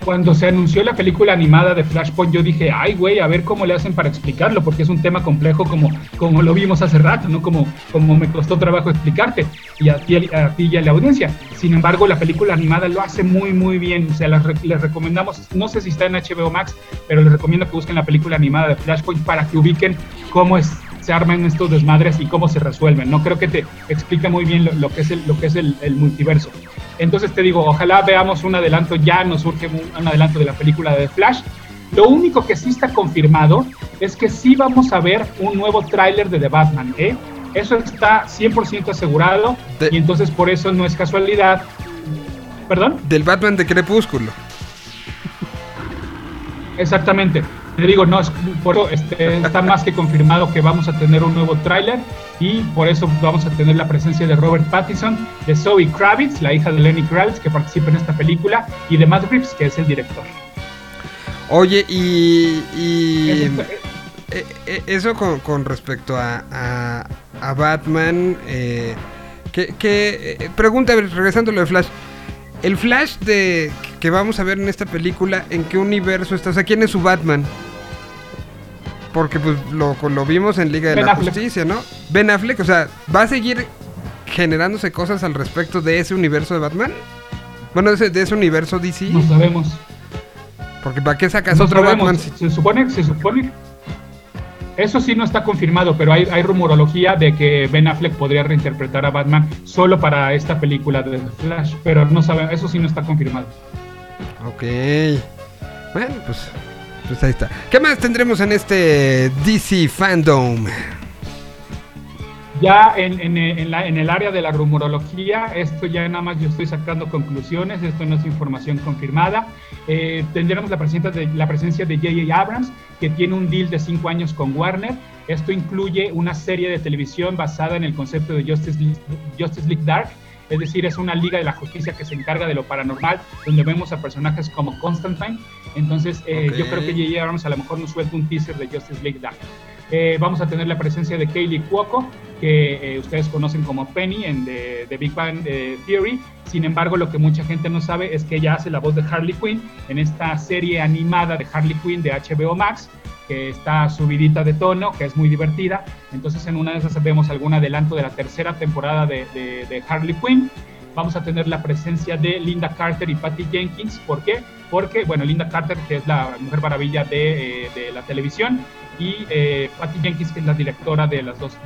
S1: Cuando se anunció la película animada de Flashpoint, yo dije, ay, güey, a ver cómo le hacen para explicarlo, porque es un tema complejo como, como lo vimos hace rato, ¿no? Como, como me costó trabajo explicarte y a ti, a ti y a la audiencia. Sin embargo, la película animada lo hace muy, muy bien. O sea, les, recomendamos, no sé si está en HBO Max, pero les recomiendo que busquen la película animada de Flashpoint para que ubiquen cómo es se arman estos desmadres y cómo se resuelven. No creo que te explica muy bien lo, que es, el, lo que es el, el multiverso. Entonces te digo, ojalá veamos un adelanto, ya nos surge un, adelanto de la película de Flash. Lo único que sí está confirmado es que sí vamos a ver un nuevo tráiler de The Batman, ¿eh? Eso está 100% asegurado y entonces por eso no es casualidad. ¿Perdón?
S2: Del Batman de Crepúsculo.
S1: Exactamente. Te digo, no, es, por este, está más que confirmado que vamos a tener un nuevo tráiler y por eso vamos a tener la presencia de Robert Pattinson, de Zoe Kravitz, la hija de Lenny Kravitz, que participa en esta película, y de Matt Reeves, que es el director.
S2: Oye, y, eh, eh, eso, con, respecto a, a, Batman, eh, que, que pregunta, regresando a lo de Flash, el Flash de que vamos a ver en esta película, ¿en qué universo está? O sea, ¿quién es su Batman? porque pues lo, lo vimos en Liga de la Justicia, ¿no? Ben Affleck, o sea, ¿va a seguir generándose cosas al respecto de ese universo de Batman? Bueno, de ese, de ese universo DC.
S1: No sabemos.
S2: Porque ¿para qué sacas otro
S1: Batman? Se supone, se supone. Eso sí no está confirmado, pero hay, rumorología de que Ben Affleck podría reinterpretar a Batman solo para esta película de The Flash, pero no sabemos, eso sí no está confirmado.
S2: Ok. Bueno, pues, pues ahí está. ¿Qué más tendremos en este DC Fandom?
S1: Ya en, en, en, el área de la rumorología, esto ya nada más yo estoy sacando conclusiones, esto no es información confirmada. Eh, tendremos la presencia de la presencia de J.J. Abrams, que tiene un deal de cinco años con Warner. Esto incluye una serie de televisión basada en el concepto de Justice Justice League Dark, es decir, es una liga de la justicia que se encarga de lo paranormal, donde vemos a personajes como Constantine. Entonces, eh, yo creo que J.J. Abrams a lo mejor nos suelta un teaser de Justice League Dark. Eh, vamos a tener la presencia de Kaylee Cuoco, que eh, ustedes conocen como Penny en The, Big Bang Theory. Sin embargo, lo que mucha gente no sabe es que ella hace la voz de Harley Quinn en esta serie animada de Harley Quinn de HBO Max, que está subidita de tono, que es muy divertida. Entonces en una de esas vemos algún adelanto de la tercera temporada de, Harley Quinn. Vamos a tener la presencia de Linda Carter y Patty Jenkins. ¿Por qué? Porque, bueno, Linda Carter, que es la mujer maravilla de, eh, la televisión, y eh, Patty Jenkins, que es la directora de las dos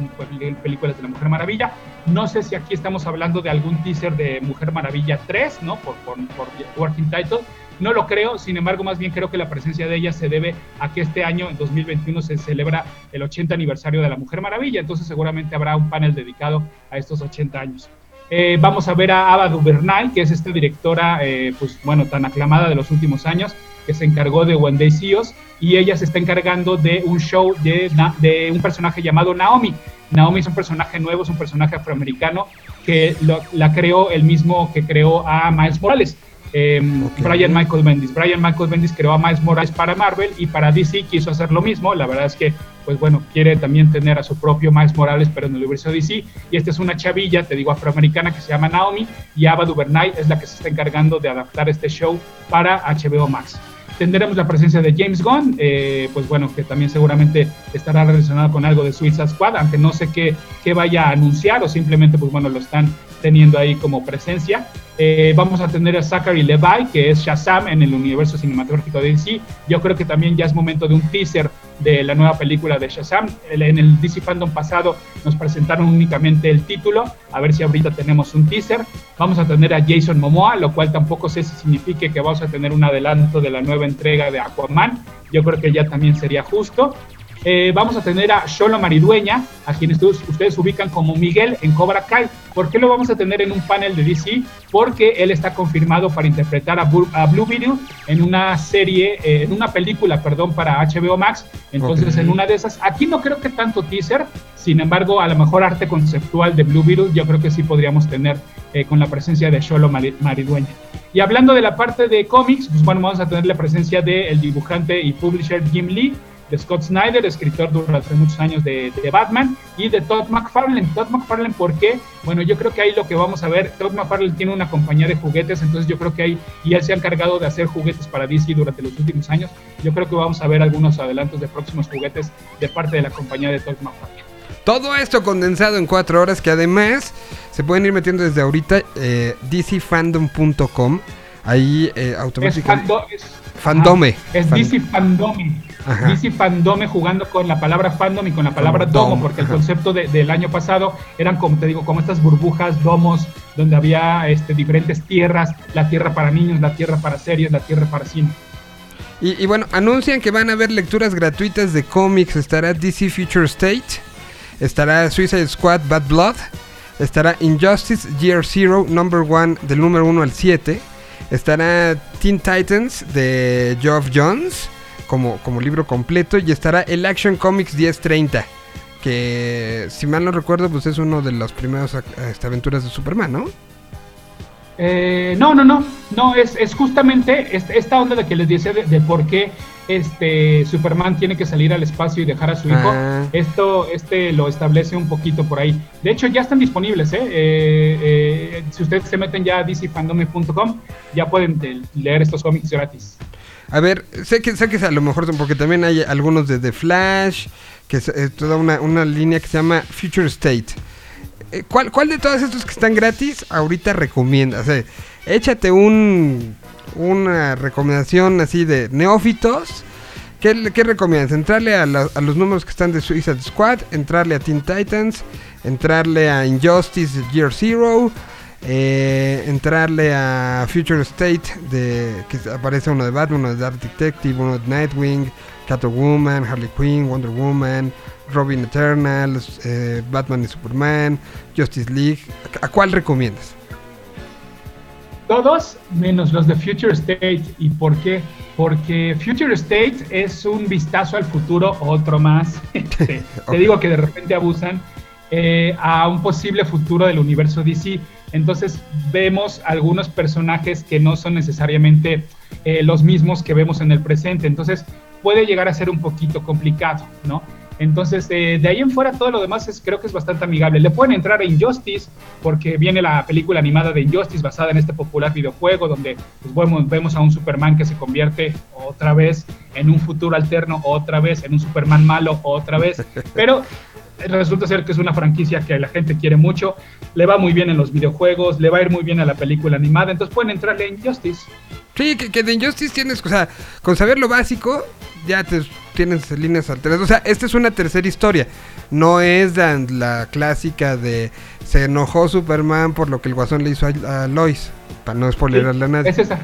S1: películas de la Mujer Maravilla. No sé si aquí estamos hablando de algún teaser de Mujer Maravilla 3, ¿no? Por, por, por Working Title, no lo creo, sin embargo, más bien creo que la presencia de ella se debe a que este año, en 2021, se celebra el 80 aniversario de la Mujer Maravilla, entonces seguramente habrá un panel dedicado a estos 80 años. Eh, vamos a ver a Ava DuVernay, que es esta directora, eh, pues bueno, tan aclamada de los últimos años, que se encargó de One Day CEOs, y ella se está encargando de un show de, de un personaje llamado Naomi. Naomi es un personaje nuevo, es un personaje afroamericano que la creó el mismo que creó a Miles Morales. Em, Brian Michael Bendis. Brian Michael Bendis creó a Miles Morales para Marvel y para DC quiso hacer lo mismo. La verdad es que, pues bueno, quiere también tener a su propio Miles Morales, pero en el universo DC. Y esta es una chavilla, te digo, afroamericana que se llama Naomi y Ava DuVernay es la que se está encargando de adaptar este show para HBO Max. Tendremos la presencia de James Gunn, eh, pues bueno, que también seguramente estará relacionado con algo de Suicide Squad, aunque no sé qué, qué vaya a anunciar o simplemente, pues bueno, lo están teniendo ahí como presencia. Eh, vamos a tener a Zachary Levi, que es Shazam en el universo cinematográfico de DC. Yo creo que también ya es momento de un teaser de la nueva película de Shazam. En el DC Fandom pasado nos presentaron únicamente el título, a ver si ahorita tenemos un teaser. Vamos a tener a Jason Momoa, lo cual tampoco sé si signifique que vamos a tener un adelanto de la nueva entrega de Aquaman. Yo creo que ya también sería justo. Eh, vamos a tener a Sholo Maridueña, a quien ustedes, ubican como Miguel en Cobra Kai. ¿Por qué lo vamos a tener en un panel de DC? Porque él está confirmado para interpretar a, Blue Beetle en una serie, eh, en una película, perdón, para HBO Max. Entonces, en una de esas, aquí no creo que tanto teaser, sin embargo, a lo mejor arte conceptual de Blue Beetle, yo creo que sí podríamos tener eh, con la presencia de Sholo Maridueña. Y hablando de la parte de cómics, pues bueno, vamos a tener la presencia del dibujante y publisher Jim Lee de Scott Snyder, escritor durante muchos años de, Batman, y de Todd McFarlane. Todd McFarlane, ¿por qué? Bueno, yo creo que ahí lo que vamos a ver, Todd McFarlane tiene una compañía de juguetes, entonces yo creo que ahí, y él se ha encargado de hacer juguetes para DC durante los últimos años, yo creo que vamos a ver algunos adelantos de próximos juguetes de parte de la compañía de Todd McFarlane.
S2: Todo esto condensado en cuatro horas que además se pueden ir metiendo desde ahorita eh, dcfandom.com. Ahí eh, automáticamente... Fandome.
S1: Es DC Fandome. DC Fandome jugando con la palabra fandom y con la palabra domo, porque el concepto del año pasado eran como te digo, como estas burbujas, domos, donde había este, diferentes tierras, la tierra para niños, la tierra para series, la tierra para cine.
S2: Y, bueno, anuncian que van a haber lecturas gratuitas de cómics. Estará DC Future State, estará Suicide Squad Bad Blood, estará Injustice Year Zero, number one, del número 1 al 7 Estará Teen Titans de Geoff Jones como, como libro completo. Y estará el Action Comics 1030. Que si mal no recuerdo, pues es uno de las primeras este, aventuras de Superman, ¿no?
S1: Eh, no, no, no. No, es, es justamente esta onda de que les dice de por qué este Superman tiene que salir al espacio y dejar a su hijo. Ah. Esto este lo establece un poquito por ahí. De hecho, ya están disponibles. ¿eh? Eh, eh, si ustedes se meten ya a dcfandome.com, ya pueden leer estos cómics gratis.
S2: A ver, sé que, sé que a lo mejor, porque también hay algunos de The Flash, que es, toda una, una, línea que se llama Future State. Eh, ¿Cuál, ¿Cuál de todos estos que están gratis ahorita recomiendas? O échate un, una recomendación así de neófitos. ¿Qué, recomiendas? ¿Entrarle a, a, los números que están de Suicide Squad? ¿Entrarle a Teen Titans? ¿Entrarle a Injustice Year Zero? Eh, entrarle a Future State, de que aparece uno de Batman, uno de Dark Detective, uno de Nightwing, Catwoman, Harley Quinn, Wonder Woman, Robin Eternal, eh, Batman y Superman, Justice League. ¿A cuál recomiendas?
S1: Todos menos los de Future State. ¿Y por qué? Porque Future State es un vistazo al futuro, otro más. (laughs) (laughs) te, digo que de repente abusan eh, a un posible futuro del universo DC entonces vemos algunos personajes que no son necesariamente eh, los mismos que vemos en el presente. Entonces puede llegar a ser un poquito complicado, ¿no? Entonces, eh, de ahí en fuera, todo lo demás es, creo que es bastante amigable. Le pueden entrar a Injustice, porque viene la película animada de Injustice basada en este popular videojuego, donde pues, vemos, a un Superman que se convierte otra vez en un futuro alterno, otra vez en un Superman malo, otra vez. (laughs) Pero resulta ser que es una franquicia que la gente quiere mucho, le va muy bien en los videojuegos, le va a ir muy bien a la película animada, entonces pueden entrarle a Injustice.
S2: Sí, que, de Injustice tienes, o sea, con saber lo básico, ya te, tienes líneas alternas. O sea, esta es una tercera historia. No es la, clásica de se enojó Superman por lo que el guasón le hizo a, Lois. Para no spoilerarle a nadie.
S1: Es esa.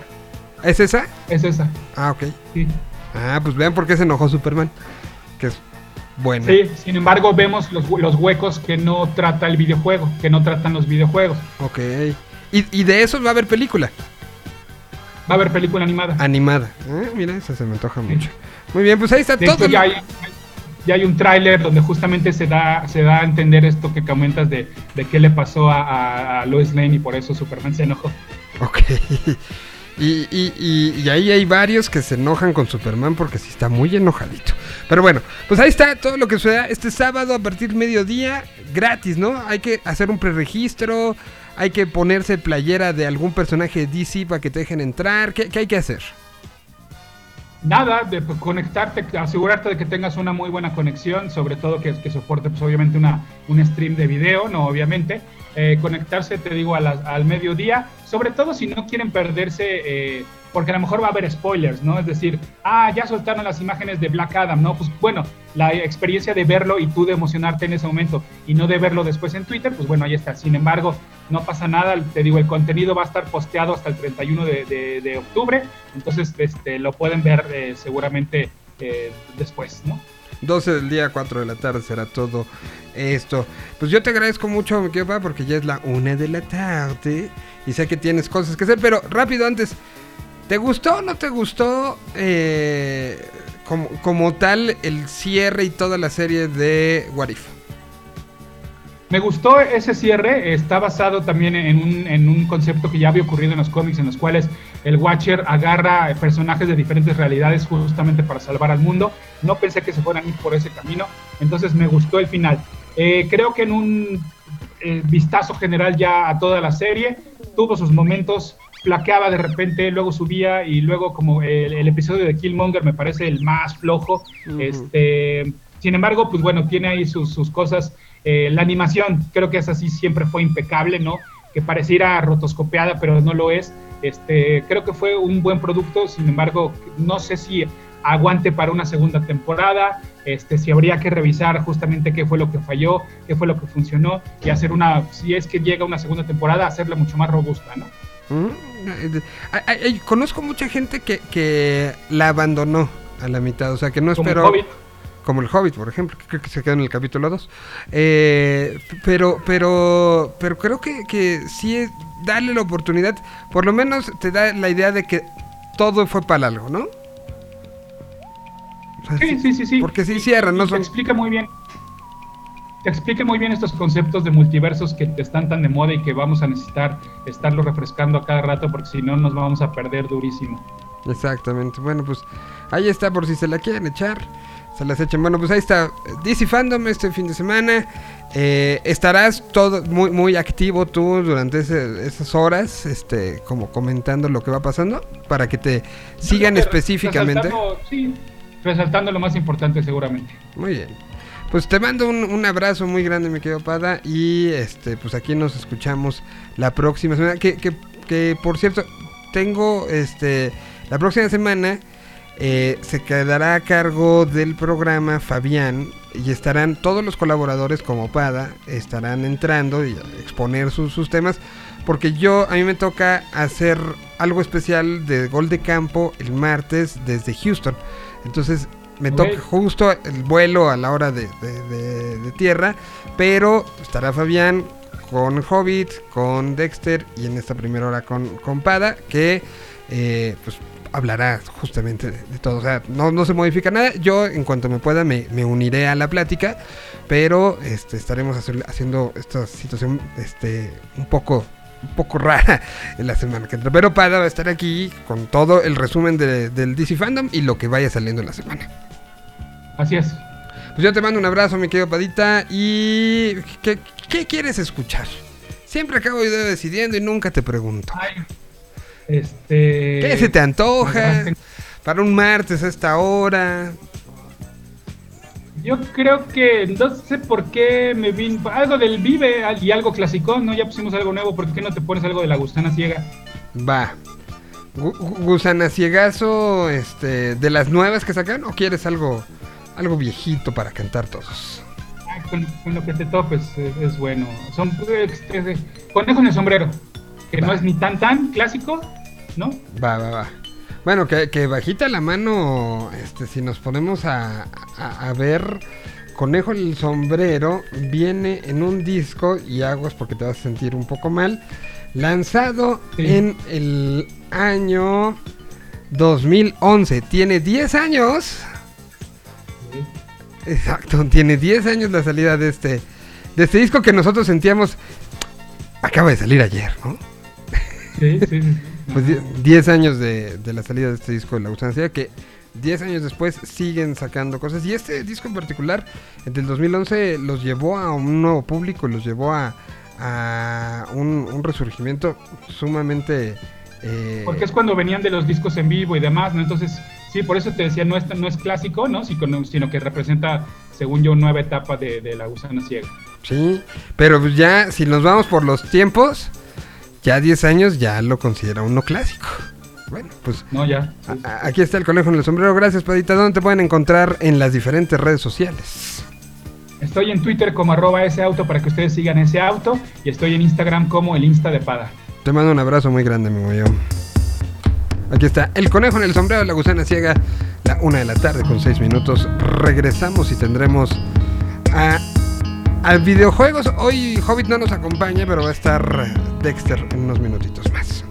S2: ¿Es esa?
S1: Es esa.
S2: Ah, ok. Sí. Ah, pues vean por qué se enojó Superman. Que es bueno.
S1: Sí, sin embargo vemos los, los, huecos que no trata el videojuego, que no tratan los videojuegos.
S2: Ok. ¿Y, de eso va a haber película?
S1: Va a haber película animada.
S2: Animada. Eh, mira, esa se me antoja mucho. Muy bien, pues ahí está todo.
S1: Ya hay, ya hay un tráiler donde justamente se da, se da a entender esto que comentas de, de qué le pasó a, a Lois Lane y por eso Superman se enojó.
S2: Ok. (laughs) Y, y, y, ahí hay varios que se enojan con Superman porque sí está muy enojadito. Pero bueno, pues ahí está todo lo que suceda este sábado a partir mediodía, gratis, ¿no? Hay que hacer un preregistro, hay que ponerse playera de algún personaje DC para que te dejen entrar. ¿Qué, hay que hacer?
S1: Nada, de conectarte, asegurarte de que tengas una muy buena conexión, sobre todo que, que soporte pues obviamente una, un stream de video, no obviamente. Eh, conectarse, te digo, al mediodía, sobre todo si no quieren perderse, eh, porque a lo mejor va a haber spoilers, ¿no? Es decir, ah, ya soltaron las imágenes de Black Adam, ¿no? Pues bueno, la experiencia de verlo y tú de emocionarte en ese momento y no de verlo después en Twitter, pues bueno, ahí está. Sin embargo, no pasa nada, te digo, el contenido va a estar posteado hasta el 31 de, octubre, entonces este, lo pueden ver eh, seguramente después, ¿no?
S2: 12 del día, 4 de la tarde será todo esto. Pues yo te agradezco mucho, mi porque ya es la 1 de la tarde y sé que tienes cosas que hacer, pero rápido antes, ¿te gustó o no te gustó eh, como, como, tal el cierre y toda la serie de What If?
S1: Me gustó ese cierre, está basado también en un, en un concepto que ya había ocurrido en los cómics, en los cuales el Watcher agarra personajes de diferentes realidades justamente para salvar al mundo. No pensé que se fueran a ir por ese camino, entonces me gustó el final. Eh, creo que en un eh, vistazo general ya a toda la serie, tuvo sus momentos, plaqueaba de repente, luego subía y luego como el, episodio de Killmonger me parece el más flojo. este, sin embargo, pues bueno, tiene ahí sus, sus cosas. Eh, la animación, creo que esa sí siempre fue impecable, ¿no? Que pareciera rotoscopiada, pero no lo es. Este, creo que fue un buen producto, sin embargo, no sé si aguante para una segunda temporada, este, si habría que revisar justamente qué fue lo que falló, qué fue lo que funcionó y hacer una, si es que llega una segunda temporada, hacerla mucho más robusta, ¿no?
S2: Mm, conozco mucha gente que, que la abandonó a la mitad, o sea, que no esperó como el Hobbit, por ejemplo, que creo que se queda en el capítulo 2. Eh, pero, pero, pero creo que, que sí es darle la oportunidad, por lo menos te da la idea de que todo fue para algo, ¿no?
S1: sí, sí, sí, sí.
S2: Porque sí cierran, ¿no?
S1: Te explica muy bien. Explica muy bien estos conceptos de multiversos que están tan de moda y que vamos a necesitar estarlo refrescando a cada rato porque si no nos vamos a perder durísimo.
S2: Exactamente. Bueno, pues ahí está por si se la quieren echar se las echen. Bueno, pues ahí está DC Fandom este fin de semana. Eh, estarás todo muy muy activo tú durante esas horas, este, como comentando lo que va pasando, para que te sigan específicamente.
S1: Resaltando, sí, resaltando lo más importante seguramente.
S2: Muy bien. Pues te mando un, abrazo muy grande, mi querido Pada. Y este, pues aquí nos escuchamos la próxima semana. Que, que, que por cierto, tengo este. La próxima semana eh, se quedará a cargo del programa Fabián y estarán todos los colaboradores como Pada, estarán entrando y exponer sus, temas, porque yo a mí me toca hacer algo especial de gol de campo el martes desde Houston. Entonces me toca justo el vuelo a la hora de, tierra, pero estará Fabián con Hobbit, con Dexter y en esta primera hora con, con Pada, que eh, pues hablará justamente de, todo. O sea, no, no, se modifica nada. Yo, en cuanto me pueda, me, uniré a la plática. Pero este, estaremos haciendo esta situación este, un poco un poco rara (laughs) en la semana que entra. Pero Pada va a estar aquí con todo el resumen del DC Fandom y lo que vaya saliendo en la semana.
S1: Así es.
S2: Pues yo te mando un abrazo, mi querido Padita. ¿Y qué, quieres escuchar? Siempre acabo yo decidiendo y nunca te pregunto.
S1: Este,
S2: ¿Qué se te antoja? Para un martes a esta hora.
S1: Yo creo que no sé por qué me vino algo del Vive y algo clásico, ¿no? Ya pusimos algo nuevo, ¿por qué no te pones algo de la gusana ciega?
S2: Va. gusana ciegazo, este, de las nuevas que sacan, o quieres algo, algo viejito para cantar todos?
S1: con, lo que te topes es, bueno. Son este, conejo en el sombrero, que no es ni tan tan clásico, ¿no?
S2: Va, va, va. Bueno, que, bajita la mano, este, si nos ponemos a, ver, Conejo el Sombrero viene en un disco, y aguas porque te vas a sentir un poco mal, lanzado en el año 2011. Tiene 10 años. Exacto, tiene 10 años la salida de este, de este disco que nosotros sentíamos, acaba de salir ayer, ¿no?
S1: Sí, sí.
S2: Pues 10 años de, la salida de este disco de La Gustancia, que 10 años después siguen sacando cosas. Y este disco en particular, del 2011, los llevó a un nuevo público, los llevó a, un, resurgimiento sumamente...
S1: Eh, Porque es cuando venían de los discos en vivo y demás, ¿no? Entonces, sí, por eso te decía, no es, no es clásico, ¿no? Sino que representa, según yo, nueva etapa de, de La Gusana Ciega.
S2: Sí, pero pues ya, si nos vamos por los tiempos ya 10 años ya lo considera uno clásico. Bueno, pues.
S1: No, ya.
S2: aquí está el conejo en el sombrero. Gracias, Padita. ¿Dónde te pueden encontrar en las diferentes redes sociales?
S1: Estoy en Twitter como arroba ese auto para que ustedes sigan ese auto. Y estoy en Instagram como el Insta de Pada.
S2: Te mando un abrazo muy grande, mi yo. Aquí está el conejo en el sombrero de la gusana ciega. La una de la tarde con seis minutos. Regresamos y tendremos a a videojuegos. Hoy Hobbit no nos acompaña, pero va a estar Dexter en unos minutitos más.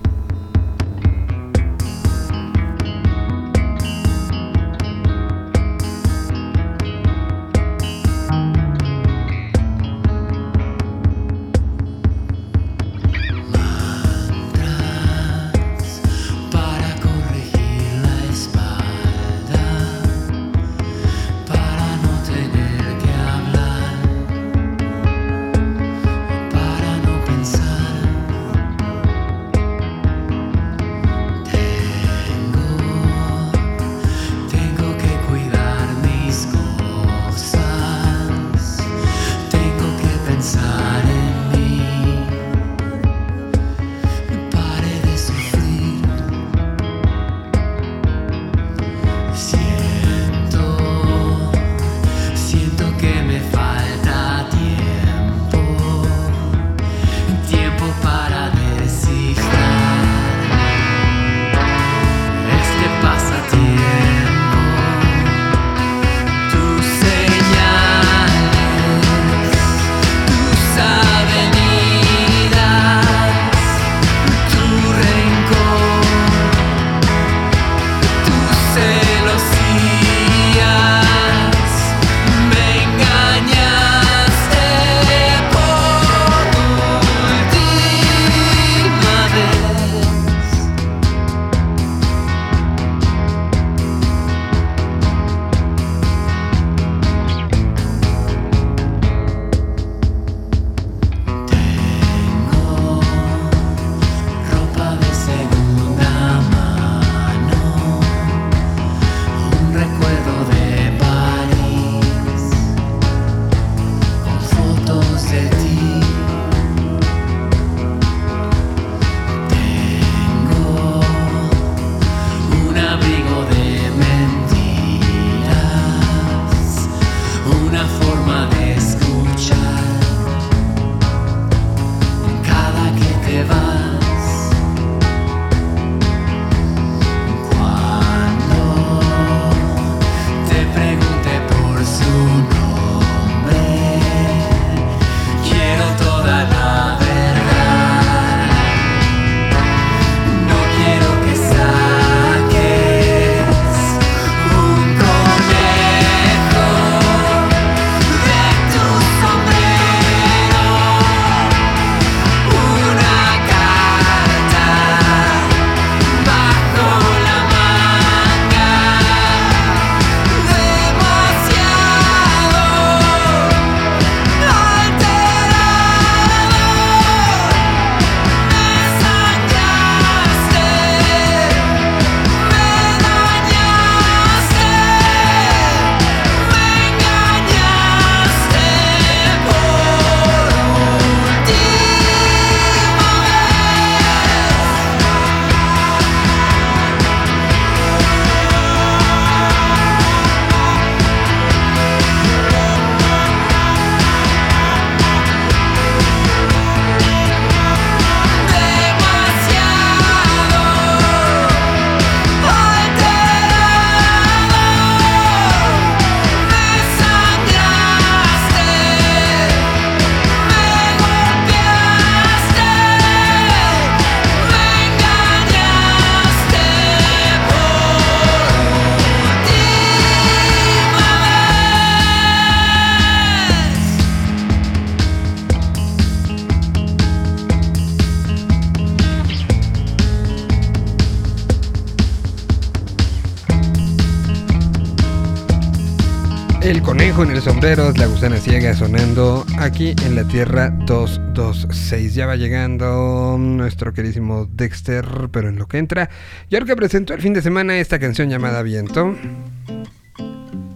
S2: El conejo en el sombrero, la gusana ciega sonando aquí en la Tierra 226. Ya va llegando nuestro queridísimo Dexter, pero en lo que entra. Y ahora que presentó el fin de semana esta canción llamada Viento,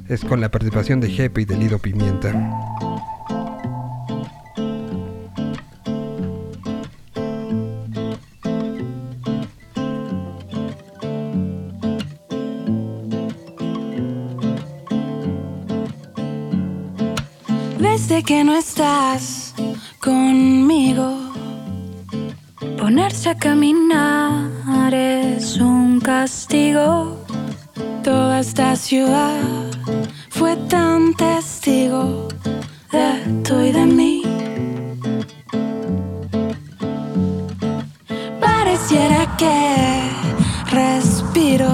S2: es con la participación de Jepe y de Lido Pimienta.
S5: Que no estás conmigo, ponerse a caminar es un castigo. Toda esta ciudad fue tan testigo de tú y de mí. Pareciera que respiro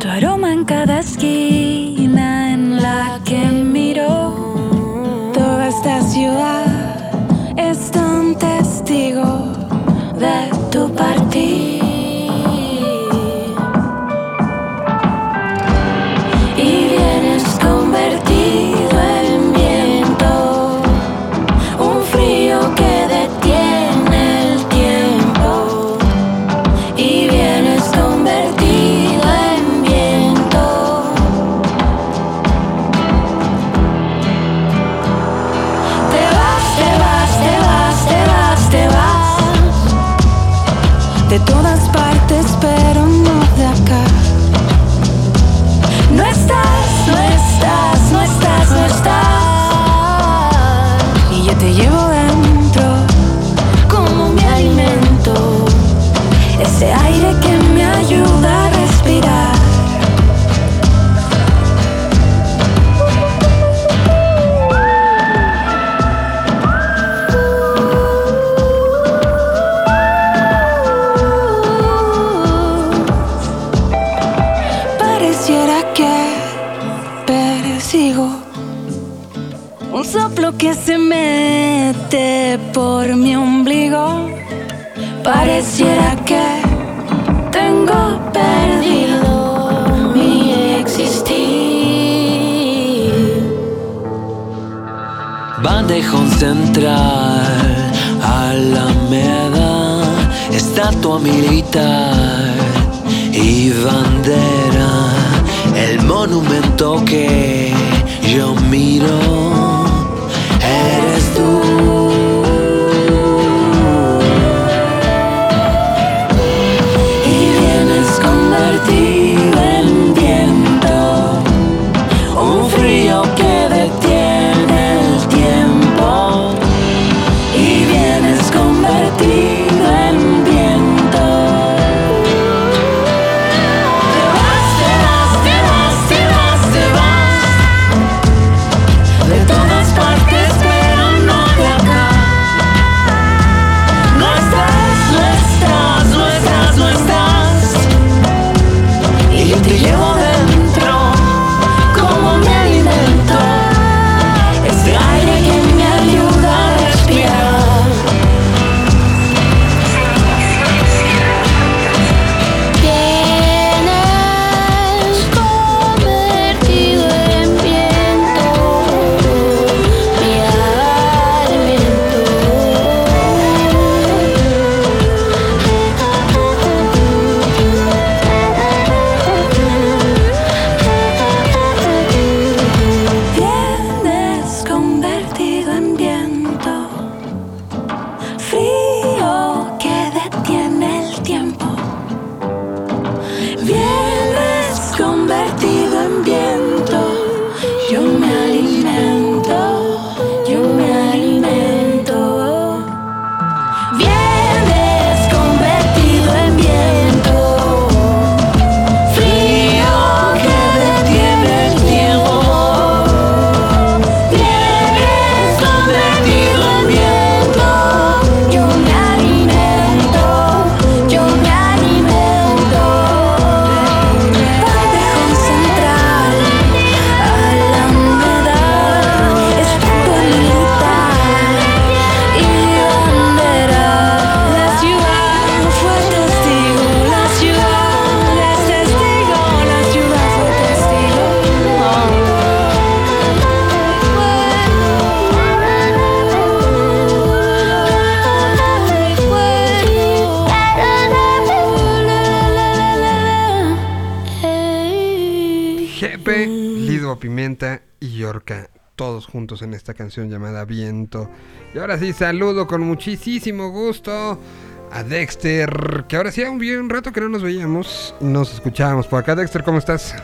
S5: tu aroma en cada esquina
S3: central, Alameda, estatua militar y bandera, el monumento que yo miro,
S2: canción llamada Viento. Y ahora sí, saludo con muchísimo gusto a Dexter, que ahora sí, un, un rato que no nos veíamos y nos escuchábamos por acá. Dexter, ¿cómo estás?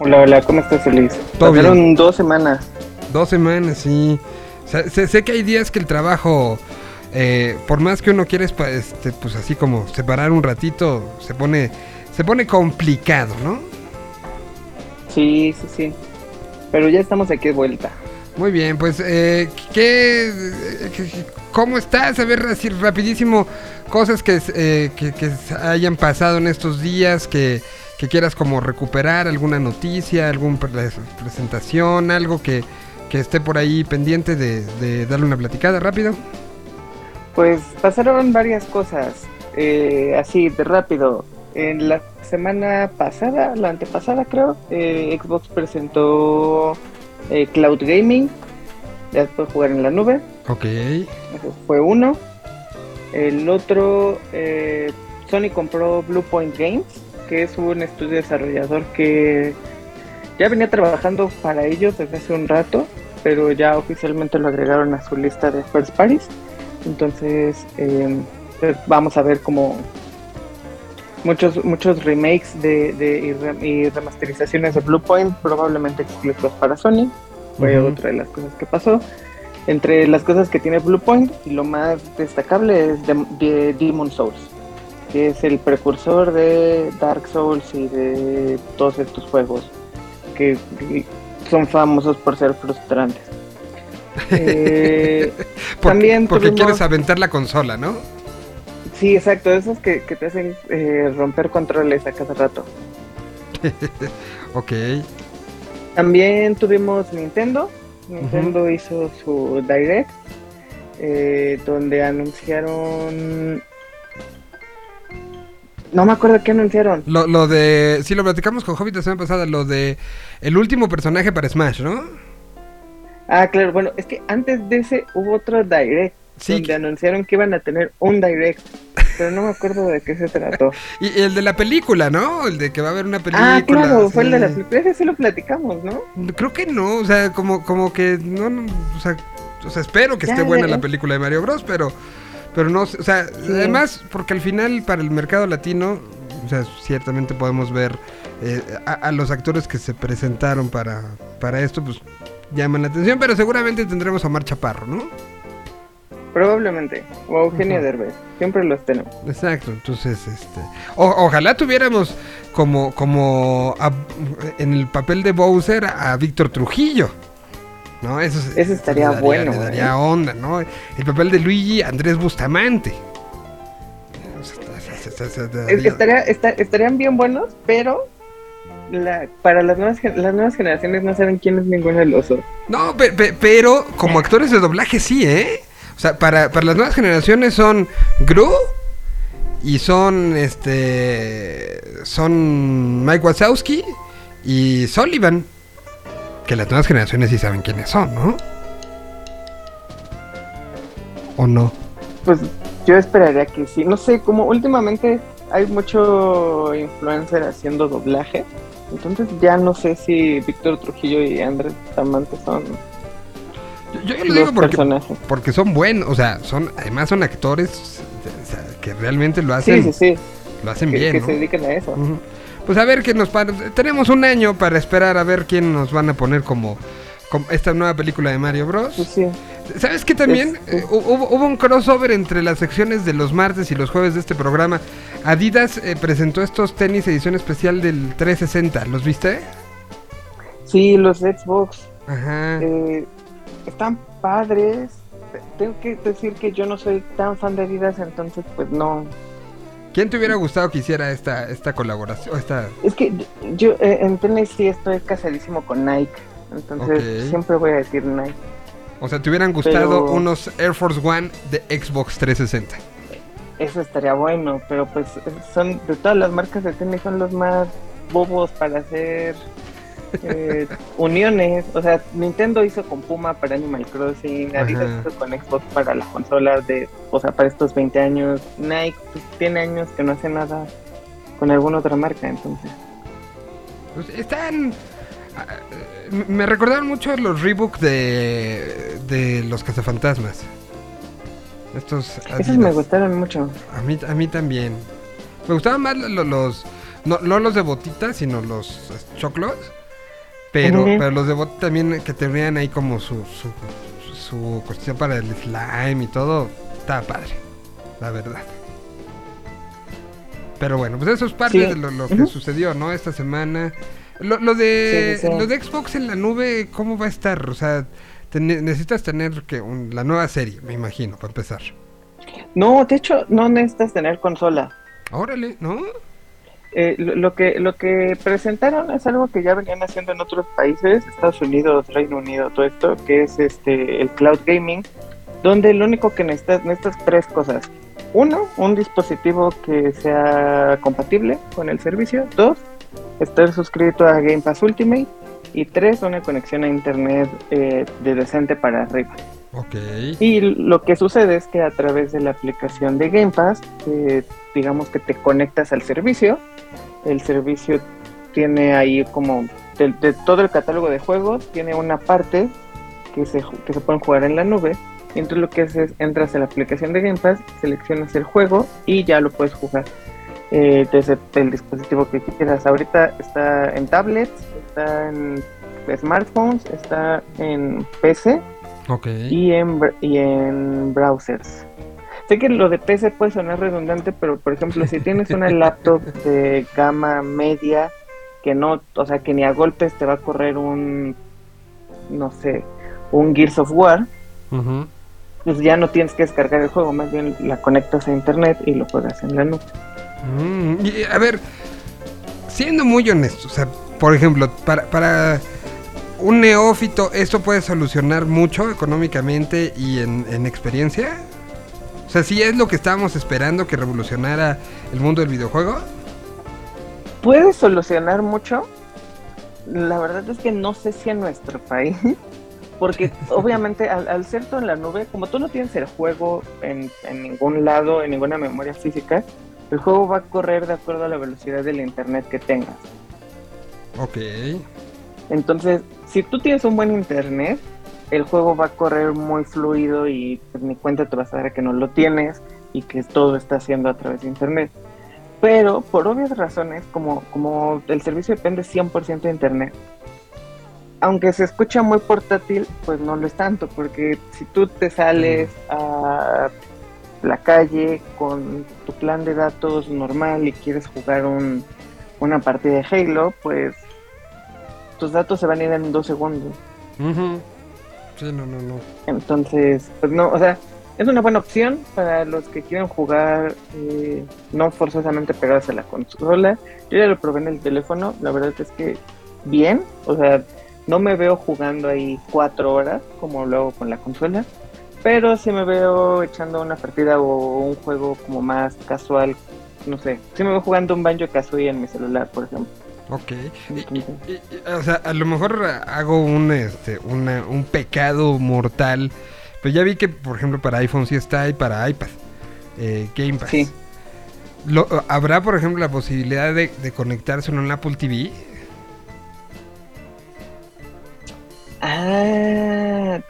S6: Hola, hola, ¿cómo estás, Feliz?
S2: Todo
S6: Pasaron dos semanas.
S2: Dos semanas, sí. Sé, sé, que hay días que el trabajo, eh, por más que uno quiera, este, pues así como separar un ratito, se pone, se pone complicado, ¿no?
S6: Sí, sí, sí. Pero ya estamos aquí de vuelta.
S2: Muy bien, pues, eh, ¿qué, ¿cómo estás? A ver, así rapidísimo, cosas que, eh, que, hayan pasado en estos días, que, que, quieras como recuperar, alguna noticia, alguna presentación, algo que, esté por ahí pendiente de, de, darle una platicada rápido.
S6: Pues pasaron varias cosas, eh, así de rápido. En la semana pasada, la antepasada creo, eh, Xbox presentó eh, Cloud Gaming. Ya puede jugar en la nube.
S2: Ok.
S6: Eso fue uno. El otro, eh, Sony compró Blue Point Games, que es un estudio desarrollador que ya venía trabajando para ellos desde hace un rato, pero ya oficialmente lo agregaron a su lista de first parties. Entonces, eh, pues vamos a ver cómo muchos muchos remakes de, de y, remasterizaciones de Bluepoint, probablemente exclusivos para Sony. Fue otra de las cosas que pasó. Entre las cosas que tiene Bluepoint, y lo más destacable es de, de Demon Souls, que es el precursor de Dark Souls y de todos estos juegos que son famosos por ser frustrantes. (laughs)
S2: Eh, porque, también porque quieres aventar la consola, ¿no?
S6: Sí, exacto, esos que, que te hacen eh, romper controles a cada rato. (laughs)
S2: ok.
S6: También tuvimos Nintendo. Nintendo hizo su Direct, eh, donde anunciaron... No me acuerdo qué anunciaron.
S2: Lo, lo de... Sí, lo platicamos con Hobbit la semana pasada, lo de el último personaje para Smash, ¿no?
S6: Ah, claro, bueno, es que antes de ese hubo otro Direct donde anunciaron que iban a tener un direct, pero no me acuerdo de qué se trató. (laughs)
S2: y el de la película, ¿no? El de que va a haber una película.
S6: Ah, claro, fue el de la película, ese sí lo platicamos, ¿no?
S2: Creo que no, o sea, como, como que no, o sea, o sea, espero que esté buena la película de Mario Bros, pero pero no, o sea, además porque al final para el mercado latino, o sea, ciertamente podemos ver eh, a, a, los actores que se presentaron para para esto, pues llaman la atención, pero seguramente tendremos a Mar Chaparro, ¿no?
S6: Probablemente. O Eugenio uh -huh. Derbez. Siempre los tenemos.
S2: Exacto. Entonces, este. O, ojalá tuviéramos como, como a, en el papel de Bowser a, Víctor Trujillo. ¿No? Eso,
S6: eso estaría
S2: daría,
S6: bueno.
S2: Le daría ¿eh? onda, ¿no? El papel de Luigi Andrés Bustamante.
S6: Estaría, está, estarían bien buenos, pero la, para las nuevas, las nuevas generaciones no saben quién es ninguno de los otros.
S2: No, pe, pe, pero como actores de doblaje sí, ¿eh? O sea, para, para las nuevas generaciones son Gru y son este son Mike Wazowski y Sullivan. Que las nuevas generaciones sí saben quiénes son, ¿no? ¿O no?
S6: Pues yo esperaría que sí. No sé, como últimamente hay mucho influencer haciendo doblaje. Entonces ya no sé si Víctor Trujillo y Andrés Tamante son
S2: yo, yo lo digo porque, porque, son buenos, o sea, son además son actores o sea, que realmente lo hacen,
S6: sí, sí, sí.
S2: lo hacen
S6: que,
S2: bien,
S6: que
S2: ¿no?
S6: se dediquen a eso.
S2: Uh -huh. Pues a ver qué nos tenemos un año para esperar a ver quién nos van a poner como, como esta nueva película de Mario Bros.
S6: Pues sí.
S2: ¿Sabes qué también? Es, eh, hubo, hubo, un crossover entre las secciones de los martes y los jueves de este programa. Adidas eh, presentó estos tenis edición especial del 360. ¿Los viste?
S6: Sí, los Xbox.
S2: Ajá.
S6: Eh, están padres. Tengo que decir que yo no soy tan fan de Adidas, entonces pues no.
S2: ¿Quién te hubiera gustado que hiciera esta, esta colaboración? Esta...
S6: Es que yo eh, en tenis sí estoy casadísimo con Nike, entonces okay. siempre voy a decir Nike.
S2: O sea, ¿te hubieran gustado pero... unos Air Force One de Xbox 360?
S6: Eso estaría bueno, pero pues son de todas las marcas de tenis son los más bobos para hacer eh, uniones. O sea, Nintendo hizo con Puma para Animal Crossing, Adidas hizo con Xbox para las consolas de, o sea, para estos 20 años. Nike pues, tiene años que no hace nada con alguna otra marca, entonces.
S2: Pues están Ah, eh, me recordaron mucho los rebooks de, de los cazafantasmas. Estos
S6: Esos
S2: Adidas.
S6: me gustaron mucho.
S2: A mí, a mí también. Me gustaban más lo- lo- los. No, no los de botita, sino los eh, choclos. Pero, pero los de botita también que tenían ahí como su, su, su cuestión para el slime y todo. Estaba padre. La verdad. Pero bueno, pues eso es parte
S6: Sí.
S2: de lo, lo que sucedió, ¿no? Esta semana. Lo, lo de
S6: Sí, sí, sí.
S2: lo de Xbox en la nube, ¿cómo va a estar? O sea, ten- necesitas tener que un- la nueva serie, me imagino, para empezar.
S6: No, de hecho, no necesitas tener consola.
S2: Órale, ¿no?
S6: Eh, lo, que lo que presentaron es algo que ya venían haciendo en otros países, Estados Unidos, Reino Unido, todo esto, que es este el cloud gaming, donde lo único que necesitas necesitas tres cosas. Uno, un dispositivo que sea compatible con el servicio. Dos, estar suscrito a Game Pass Ultimate. Y tres, una conexión a internet eh, de decente para arriba. Y lo que sucede es que a través de la aplicación de Game Pass, eh, digamos que te conectas al servicio. El servicio tiene ahí como de, todo el catálogo de juegos, tiene una parte que se, que se pueden jugar en la nube. Y entonces lo que haces es entras a la aplicación de Game Pass, seleccionas el juego y ya lo puedes jugar eh, desde el dispositivo que quieras. Ahorita está en tablets, está en smartphones, está en PC Y en, y en browsers. Sé que lo de PC puede sonar redundante, pero por ejemplo, si tienes una (laughs) laptop de gama media que no, o sea, que ni a golpes te va a correr un, no sé, un Gears of War, pues ya no tienes que descargar el juego, más bien la conectas a internet y lo juegas en la nube.
S2: Mm, y, a ver, siendo muy honesto, o sea, por ejemplo, para, para un neófito, ¿esto puede solucionar mucho económicamente y en, en experiencia? O sea, si es lo que estábamos esperando que revolucionara el mundo del videojuego.
S6: puede solucionar mucho. La verdad es que no sé si en nuestro país, (laughs) porque obviamente al, al ser todo en la nube, como tú no tienes el juego en, en ningún lado, en ninguna memoria física, el juego va a correr de acuerdo a la velocidad del internet que tengas.
S2: Ok.
S6: Entonces, si tú tienes un buen internet, el juego va a correr muy fluido y pues, ni cuenta te vas a dar que no lo tienes y que todo está haciendo a través de internet. Pero por obvias razones, como, como el servicio depende 100% de internet, aunque se escucha muy portátil, pues no lo es tanto, porque si tú te sales a la calle con tu plan de datos normal y quieres jugar un, una partida de Halo, pues tus datos se van a ir en dos segundos.
S2: Sí, no, no, no.
S6: Entonces, pues no, o sea, es una buena opción para los que quieren jugar eh, no forzosamente pegados a la consola. Yo ya lo probé en el teléfono, la verdad es que bien, o sea, no me veo jugando ahí cuatro horas como lo hago con la consola, pero sí me veo echando una partida o un juego como más casual, no sé, sí me veo jugando un Banjo Kazooie en mi celular, por ejemplo.
S2: Ok. Y- o sea, a lo mejor hago un, este, una, un pecado mortal. Pero ya vi que, por ejemplo, para iPhone sí está y para iPad. eh, Game Pass.
S6: Sí.
S2: Lo- ¿Habrá, por ejemplo, la posibilidad de, de conectarse en un Apple TV?
S6: Ah,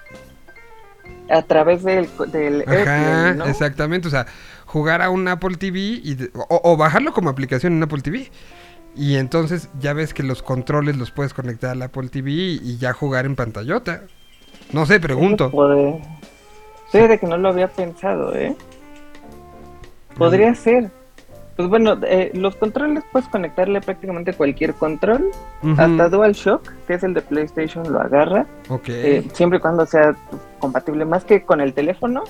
S6: a través del, del
S2: Ajá,
S6: AirPlay, ¿no?
S2: exactamente. O sea, jugar a un Apple TV y o bajarlo como aplicación en Apple TV. Y entonces ya ves que los controles los puedes conectar al Apple TV y, ya jugar en pantallota. No sé, pregunto.
S6: Puede... Fíjate que no lo había pensado, ¿eh? Podría ser. Pues bueno, eh, los controles puedes conectarle prácticamente cualquier control.
S2: Ujú,
S6: Hasta DualShock, que es el de PlayStation, lo agarra.
S2: Ok.
S6: eh, siempre y cuando sea pues, compatible más que con el teléfono.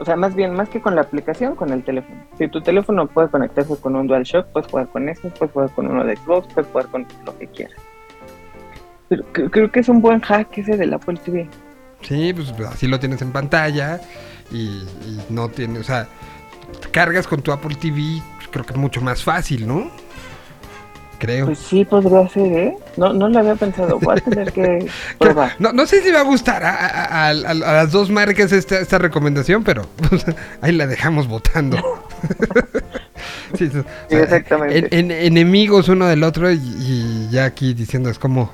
S6: O sea, más bien, más que con la aplicación, con el teléfono. Si tu teléfono puede conectarse con un DualShock, puedes jugar con eso, puedes jugar con uno de Xbox, puedes jugar con lo que quieras. Pero cre- creo que es un buen hack ese del Apple TV.
S2: Sí, pues así lo tienes en pantalla y, y no tiene, o sea, cargas con tu Apple TV, pues, creo que es mucho más fácil, ¿no? Creo.
S6: Pues sí, podría ser, ¿eh? No, no lo había pensado. Voy a tener que (laughs) probar.
S2: No, no sé si va a gustar a, a- a- a- a las dos marcas esta, esta recomendación, pero (laughs) pues, ahí la dejamos votando. (laughs) Sí, o sea,
S6: Sí, exactamente.
S2: en- en- enemigos uno del otro y, y ya aquí diciendo es como,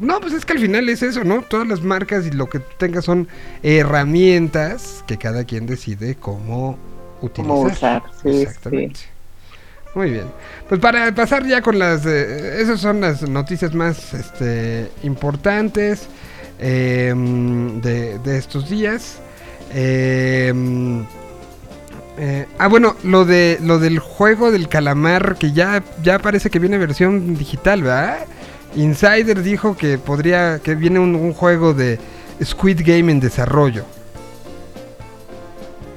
S2: no, pues es que al final es eso, ¿no? Todas las marcas y lo que tú tengas son herramientas que cada quien decide cómo utilizar.
S6: Cómo usar, sí,
S2: Exactamente. Muy bien. Pues para pasar ya con las... Eh, esas son las noticias más este, importantes em, de, de, estos días. Em, eh, ah, bueno, lo de lo del juego del calamar, que ya, ya parece que viene versión digital, ¿verdad? Insider dijo que podría, que viene un, juego de Squid Game en desarrollo.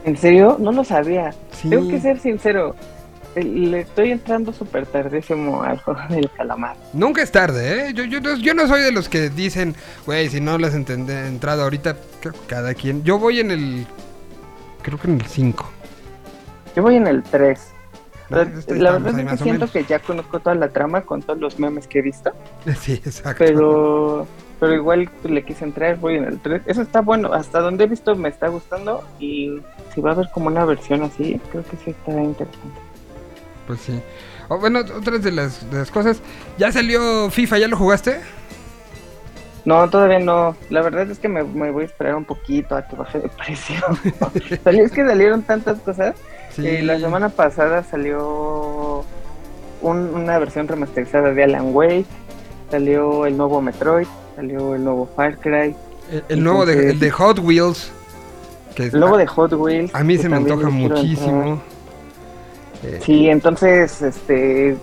S6: ¿En serio? No lo sabía. Tengo que ser sincero. Le estoy entrando súper tardísimo al juego (laughs) del calamar.
S2: Nunca es tarde, ¿eh? Yo, yo, yo no soy de los que dicen, güey, si no las has entrado ahorita, cada quien. Yo voy en el. Creo que en el 5.
S6: Yo voy en el 3. La, verdad es que siento que ya conozco toda la trama con todos los memes que he visto. (laughs)
S2: Sí, exacto.
S6: Pero, pero igual le quise entrar, voy en el 3. Eso está bueno, hasta donde he visto me está gustando y si va a haber como una versión así, creo que sí está interesante.
S2: Pues sí. bueno, otras de las, de las cosas. ¿Ya salió FIFA? ¿Ya lo jugaste?
S6: No, todavía no. La verdad es que me, voy a esperar un poquito a que baje de (laughs) precio. es que salieron tantas cosas la semana pasada salió una versión remasterizada de Alan Wake, salió el nuevo Metroid, salió el nuevo Far Cry.
S2: El, nuevo de, el de Hot Wheels.
S6: Que el nuevo de Hot Wheels.
S2: A mí se me antoja muchísimo.
S6: Eh, sí, entonces, este,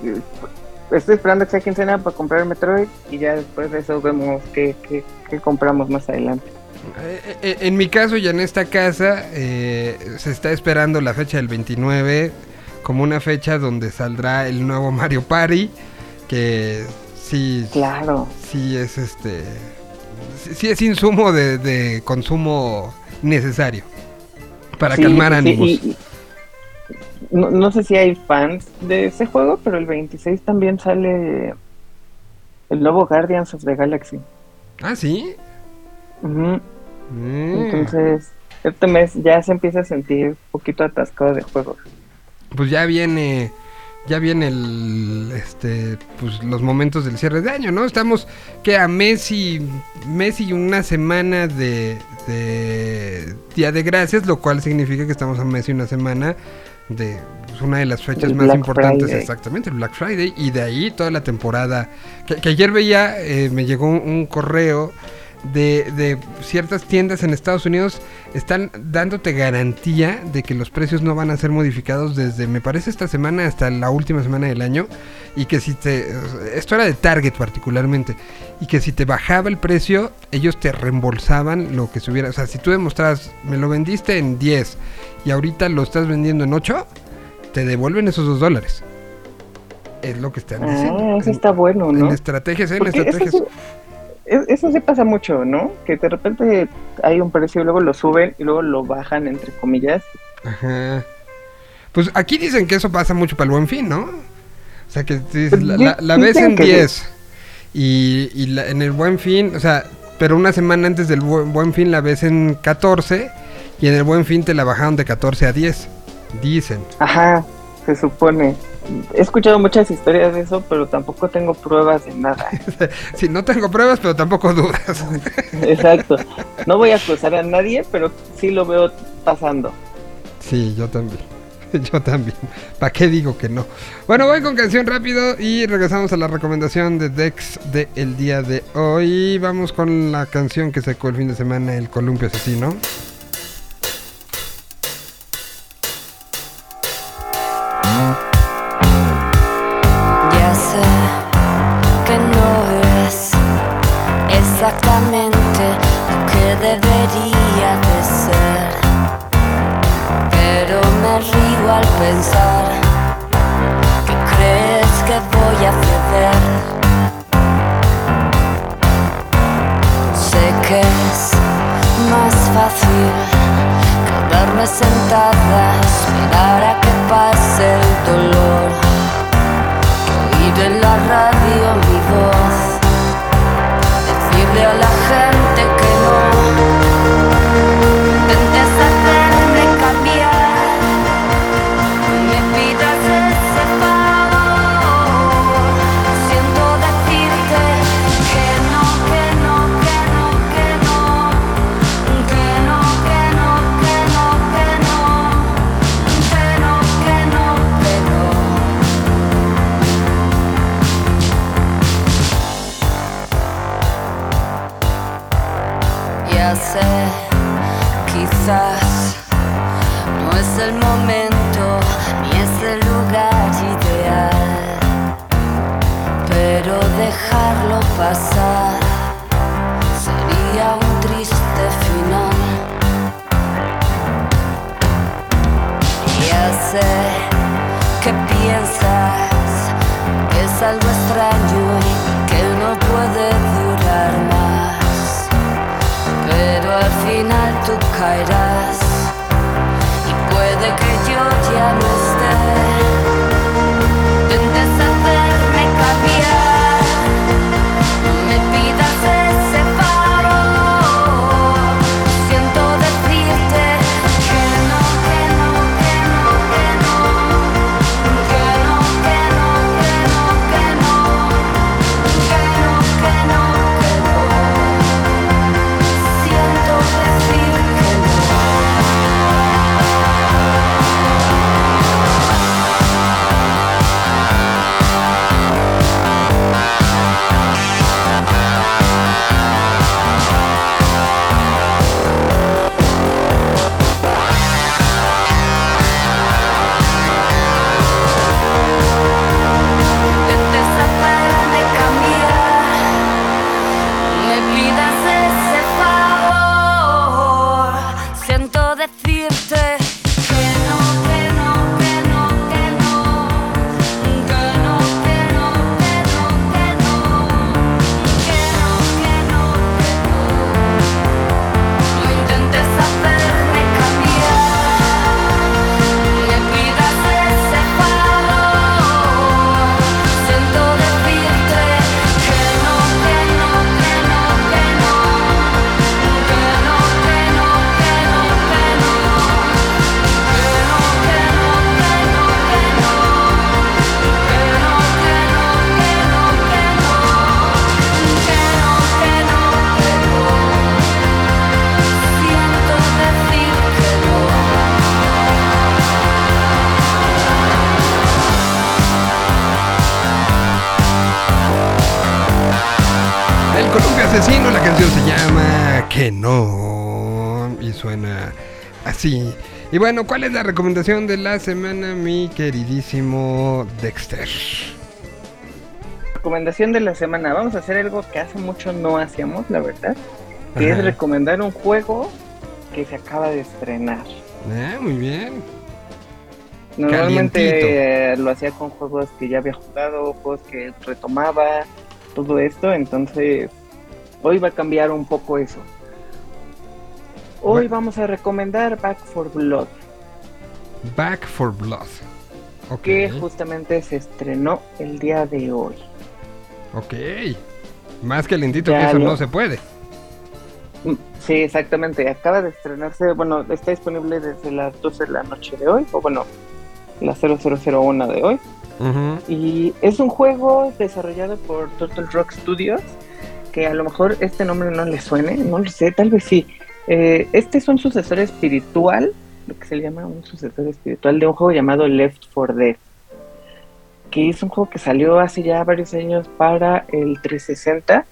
S6: estoy esperando que sea quincena para comprar el Metroid y ya después de eso vemos qué, qué, qué compramos más adelante.
S2: Eh, eh, en mi caso y en esta casa eh, se está esperando la fecha del 29 como una fecha donde saldrá el nuevo (laughs) Mario Party que sí
S6: claro
S2: sí es este sí es insumo de, consumo necesario para calmar ánimos
S6: no, sé si hay fans de ese juego pero el 26 también sale el nuevo Guardians of the Galaxy
S2: ah sí
S6: Mm. Entonces, este mes ya se empieza a sentir un poquito atascado de juegos.
S2: Pues ya viene ya viene el este pues los momentos del cierre de año, ¿no? Estamos que a mes y mes y una semana de, de Día de Gracias, lo cual significa que estamos a mes y una semana de pues, una de las fechas más importantes, exactamente, el Black Friday, y de ahí toda la temporada. Que, ayer veía, eh, me llegó un correo de, de, ciertas tiendas en Estados Unidos están dándote garantía de que los precios no van a ser modificados desde, me parece, esta semana hasta la última semana del año. Y que si te... Esto era de Target particularmente. Y que si te bajaba el precio, ellos te reembolsaban lo que subiera. O sea, si tú demostras, me lo vendiste en 10 y ahorita lo estás vendiendo en 8, te devuelven esos 2 dólares. Es lo que están diciendo.
S6: Ah, eso está bueno, ¿no?
S2: En estrategias, ¿eh? en estrategias
S6: eso sí pasa mucho, ¿no? Que de repente hay un precio y luego lo suben y luego lo bajan, entre comillas.
S2: Ajá. Pues aquí dicen que eso pasa mucho para el buen fin, ¿no? O sea, que pues la, la, ves en 10 y, y en el buen fin, o sea, pero una semana antes del buen, fin la ves en 14 y en el buen fin te la bajaron de 14 a 10, dicen.
S6: Ajá, se supone he escuchado muchas historias de eso, pero tampoco tengo pruebas de nada. (laughs)
S2: sí, no tengo pruebas, pero tampoco dudas. (laughs)
S6: Exacto. No voy a acusar a nadie, pero sí lo veo pasando.
S2: Sí, yo también. (laughs) Yo también. ¿Para qué digo que no? Bueno, voy con canción rápido y regresamos a la recomendación de Dex del el día de hoy. Vamos con la canción que sacó el fin de semana, El Columpio Asesino.
S7: pensar Y
S2: bueno, ¿cuál es la recomendación de la semana, mi queridísimo Dexter?
S6: Recomendación de la semana. Vamos a hacer algo que hace mucho no hacíamos, la verdad. Que
S2: Ajá.
S6: es recomendar un juego que se acaba de estrenar.
S2: Ah, muy bien.
S6: Normalmente eh, lo hacía con juegos que ya había jugado, juegos que retomaba, todo esto. Entonces, hoy va a cambiar un poco eso. Hoy vamos a recomendar Back for Blood,
S2: Back for Blood. Ok.
S6: que justamente se estrenó el día de hoy.
S2: Ok. Más calentito
S6: Ya
S2: que eso
S6: lo-
S2: no se puede.
S6: Mm, Sí, exactamente. Acaba de estrenarse, bueno, está disponible desde las 12 de la noche de hoy, o bueno, las 0001 de hoy. Y es un juego desarrollado por Turtle Rock Studios, que a lo mejor este nombre no le suene, no lo sé, tal vez sí. Eh, este es un sucesor espiritual, lo que se le llama un sucesor espiritual de un juego llamado Left 4 Dead, que es un juego que salió hace ya varios años para el 360.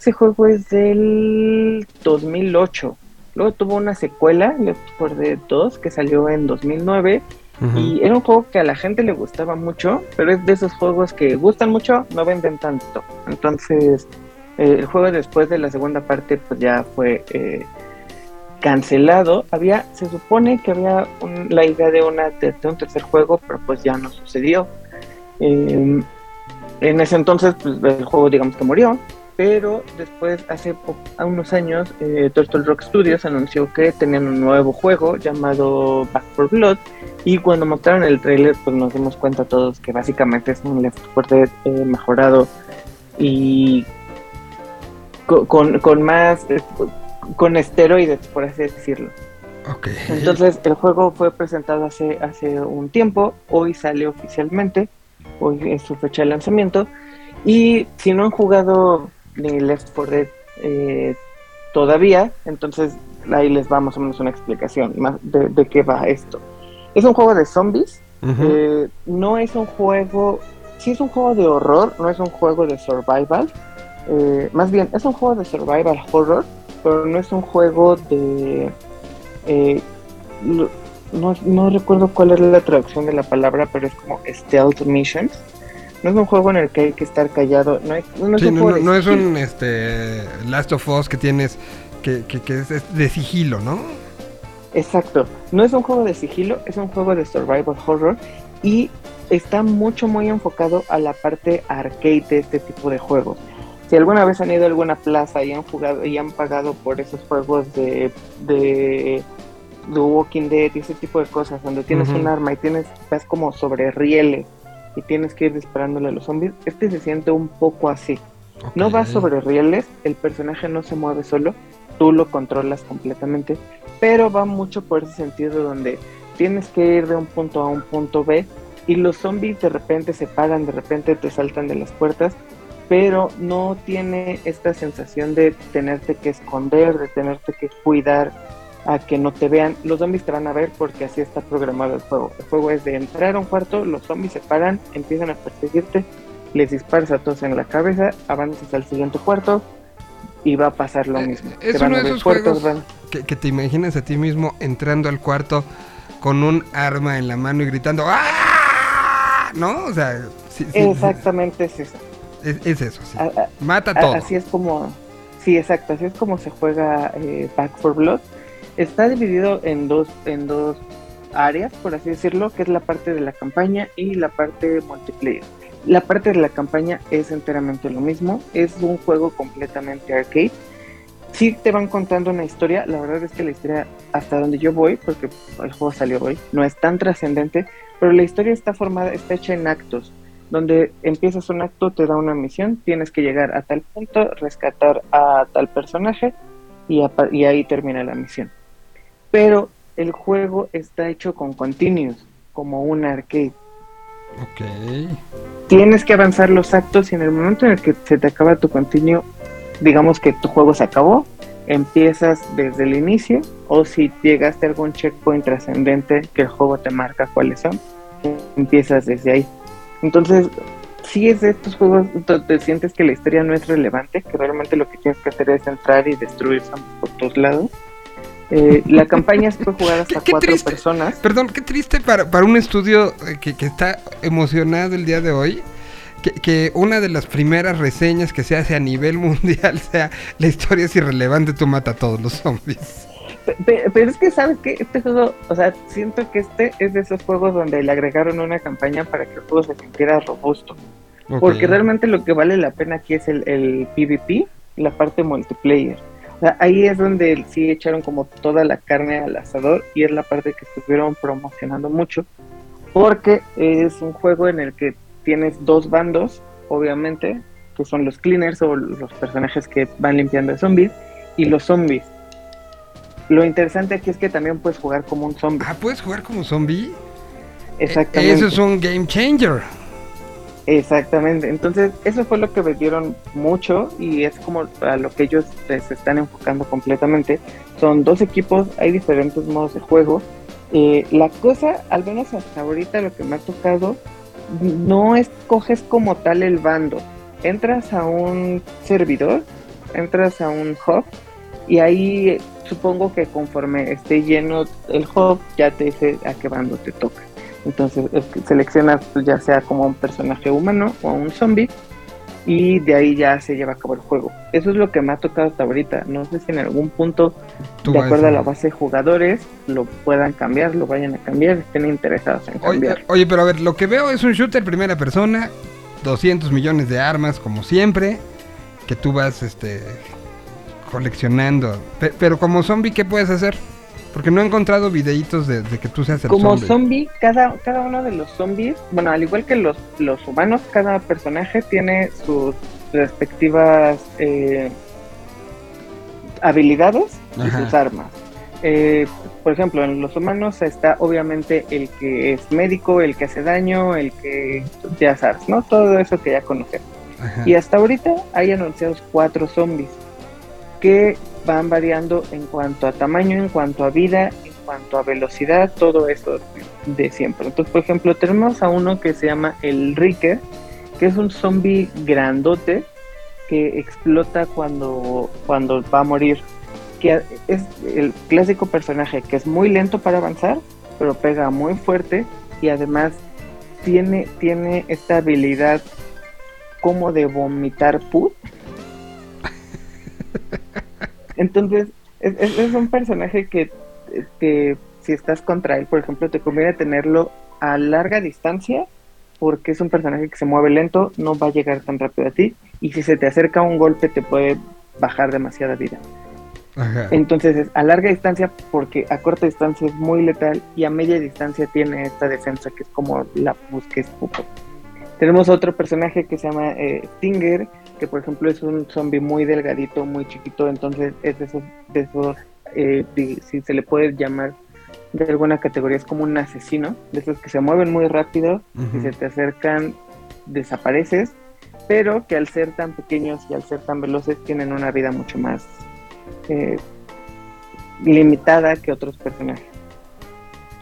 S6: Ese juego es del 2008. Luego tuvo una secuela, Left 4 Dead 2, que salió en 2009.
S2: Ujú.
S6: Y era un juego que a la gente le gustaba mucho, pero es de esos juegos que gustan mucho, no venden tanto. Entonces, eh, el juego después de la segunda parte, pues ya fue eh, cancelado. Había, se supone que había la idea de, un tercer juego, pero pues ya no sucedió. Eh, en ese entonces, pues, el juego digamos que murió. Pero después, hace unos años, eh, Turtle Rock Studios anunció que tenían un nuevo juego llamado Back for Blood, y cuando mostraron el trailer, pues nos dimos cuenta todos que básicamente es un Left 4 Dead eh, mejorado y co- con, con más, eh, con esteroides, por así decirlo.
S2: Ok.
S6: Entonces, el juego fue presentado hace, hace un tiempo, hoy sale oficialmente, hoy es su fecha de lanzamiento, y si no han jugado ni Left 4 Dead eh, todavía, entonces ahí les va más o menos una explicación más de, de qué va esto. Es un juego de zombies, eh, no es un juego, sí es un juego de horror, no es un juego de survival, eh, más bien es un juego de survival horror, pero no es un juego de... eh, no, no recuerdo cuál es la traducción de la palabra, pero es como stealth missions. No es un juego en el que hay que estar callado. No, es un,
S2: no, es un este, Last of Us que tienes que, que, es de sigilo, ¿no?
S6: Exacto. No es un juego de sigilo, es un juego de survival horror y está mucho, muy enfocado a la parte arcade de este tipo de juegos. Si alguna vez han ido a alguna plaza y han jugado y han pagado por esos juegos de, de, Walking Dead y ese tipo de cosas, donde tienes un arma y tienes, vas como sobre rieles y tienes que ir disparándole a los zombies, este se siente un poco así. No vas sobre rieles, el personaje no se mueve solo, tú lo controlas completamente, pero va mucho por ese sentido donde tienes que ir de un punto A un punto B y los zombies de repente se paran, de repente te saltan de las puertas, pero no tiene esta sensación de tenerte que esconder, de tenerte que cuidar a que no te vean. Los zombies te van a ver porque así está programado el juego. El juego es de entrar a un cuarto, los zombies se paran, empiezan a perseguirte, les disparas a todos en la cabeza, avanzas al siguiente cuarto y va a pasar lo eh, mismo.
S2: Es uno de esos juegos que, que, te imaginas a ti mismo entrando al cuarto con un arma en la mano y gritando ¡Ah! ¿No? O sea,
S6: exactamente es eso.
S2: Es, eso, sí. Mata todo.
S6: Así es como, sí, exacto, así es como se juega eh, Back for Blood está dividido en dos, en dos áreas, por así decirlo, que es la parte de la campaña y la parte multiplayer. La parte de la campaña es enteramente lo mismo, es un juego completamente arcade. Sí te van contando una historia, la verdad es que la historia hasta donde yo voy, porque el juego salió hoy, no es tan trascendente, pero la historia está formada, está hecha en actos, donde empiezas un acto, te da una misión, tienes que llegar a tal punto, rescatar a tal personaje y, y ahí termina la misión pero el juego está hecho con continuous, como un arcade.
S2: Ok.
S6: Tienes que avanzar los actos y en el momento en el que se te acaba tu continuo, digamos que tu juego se acabó, empiezas desde el inicio o si llegaste a algún checkpoint trascendente que el juego te marca cuáles son, empiezas desde ahí. Entonces, si es de estos juegos donde sientes que la historia no es relevante, que realmente lo que tienes que hacer es entrar y destruir por todos lados, eh, la (laughs) campaña puede jugar hasta (laughs) cuatro personas.
S2: Perdón, qué triste para, para un estudio eh, que, que, está emocionado el día de hoy. Que, que, una de las primeras reseñas que se hace a nivel (laughs) mundial sea la historia es irrelevante, tú mata a todos los zombies.
S6: Pero, es que, ¿sabes que Este juego, o sea, siento que este es de esos juegos donde le agregaron una campaña para que el juego se sintiera robusto. Porque realmente lo que vale la pena aquí es el, el PvP, la parte multiplayer ahí es donde sí echaron como toda la carne al asador y es la parte que estuvieron promocionando mucho porque es un juego en el que tienes dos bandos, obviamente, que son los cleaners o los personajes que van limpiando a zombies y los zombies. Lo interesante aquí es que también puedes jugar como un zombie.
S2: Ah, puedes jugar como zombie.
S6: Exactamente.
S2: Eso es un game changer.
S6: Exactamente, entonces eso fue lo que vendieron mucho y es como a lo que ellos se están enfocando completamente. Son dos equipos, hay diferentes modos de juego. Eh, la cosa, al menos hasta ahorita lo que me ha tocado, no escoges como tal el bando. Entras a un servidor, entras a un hub y ahí supongo que conforme esté lleno el hub ya te dice a qué bando te toca. Entonces seleccionas pues, ya sea como un personaje humano o un zombie y de ahí ya se lleva a cabo el juego. Eso es lo que me ha tocado hasta ahorita. No sé si en algún punto, de acuerdo a la base de jugadores, lo puedan cambiar, lo vayan a cambiar, estén interesados en cambiar.
S2: Oye, pero a ver, lo que veo es un shooter primera persona, 200 millones de armas como siempre, que tú vas este coleccionando. Pero como zombie, ¿qué puedes hacer? Porque no he encontrado videitos de, que tú seas el
S6: Como zombie, cada, cada uno de los zombies, bueno, al igual que los, los humanos, cada personaje tiene sus respectivas eh, habilidades y sus armas. Eh, por ejemplo, en los humanos está obviamente el que es médico, el que hace daño, el que ya sabes, ¿no? Todo eso que ya conocemos. Y hasta ahorita hay anunciados cuatro zombies que van variando en cuanto a tamaño, en cuanto a vida, en cuanto a velocidad, todo eso de siempre. Entonces, por ejemplo, tenemos a uno que se llama el Ricker, que es un zombie grandote que explota cuando, cuando va a morir. Que es el clásico personaje que es muy lento para avanzar, pero pega muy fuerte y además tiene, tiene esta habilidad como de vomitar pus. (laughs) Entonces, es, es- es un personaje que, que si estás contra él, por ejemplo, te conviene tenerlo a larga distancia porque es un personaje que se mueve lento, no va a llegar tan rápido a ti y si se te acerca un golpe te puede bajar demasiada vida.
S2: Ajá.
S6: Entonces es a larga distancia porque a corta distancia es muy letal y a media distancia tiene esta defensa que es como la pus que escupe. Tenemos otro personaje que se llama eh, Stinger, que por ejemplo es un zombie muy delgadito, muy chiquito, entonces es de esos, de esos eh, de- si se le puede llamar de alguna categoría, es como un asesino, de esos que se mueven muy rápido, si
S2: Ujú.
S6: se te acercan desapareces, pero que al ser tan pequeños y al ser tan veloces tienen una vida mucho más eh, limitada que otros personajes.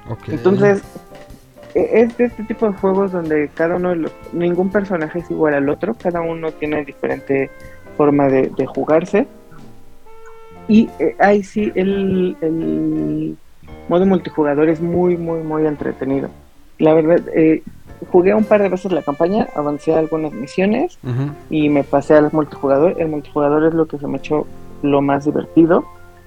S2: Ok.
S6: Entonces, es de este tipo de juegos donde cada uno de los, ningún personaje es igual al otro, cada uno tiene diferente forma de, de jugarse. Y eh, ahí sí, el, el modo multijugador es muy, muy, muy entretenido. La verdad, eh, jugué un par de veces la campaña, avancé algunas misiones y me pasé al multijugador. El multijugador es lo que se me echó lo más divertido.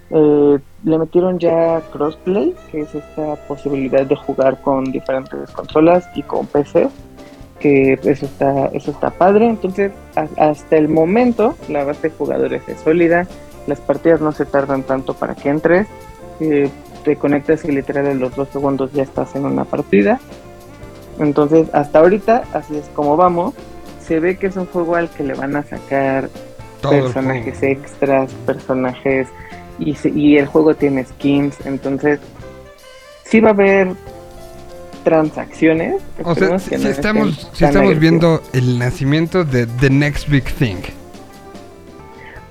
S6: Eh, le metieron ya crossplay, que es esta posibilidad de jugar con diferentes consolas y con PC, que eso está, eso está padre. Entonces, a- hasta el momento, la base de jugadores es sólida, las partidas no se tardan tanto para que entres, eh, te conectas y literal en los dos segundos ya estás en una partida. Entonces, hasta ahorita, así es como vamos. Se ve que es un juego al que le van a sacar
S2: Todo
S6: personajes extras, personajes y, se- y el juego tiene skins, entonces sí va a haber transacciones.
S2: O sea, si,
S6: no
S2: estamos, si viendo el nacimiento de The Next Big Thing.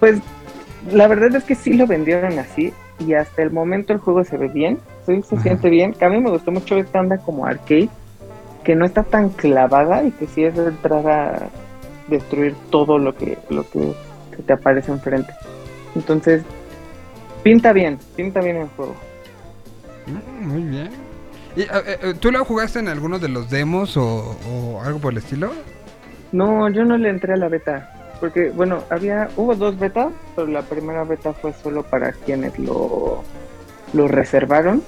S6: Pues la verdad es que sí lo vendieron así y hasta el momento el juego se ve bien, sí se
S2: Ajá.
S6: siente bien. Que a mí me gustó mucho esta onda como arcade, que no está tan clavada y que sí es entrar a destruir todo lo que, lo que te aparece enfrente. Entonces, pinta bien, pinta bien el juego.
S2: Mm, muy bien. ¿Y, eh, eh, ¿Tú lo jugaste en alguno de los demos o, o algo por el estilo?
S6: No, yo no le entré a la beta. Porque, bueno, había, hubo dos betas, pero la primera beta fue solo para quienes lo, lo reservaron.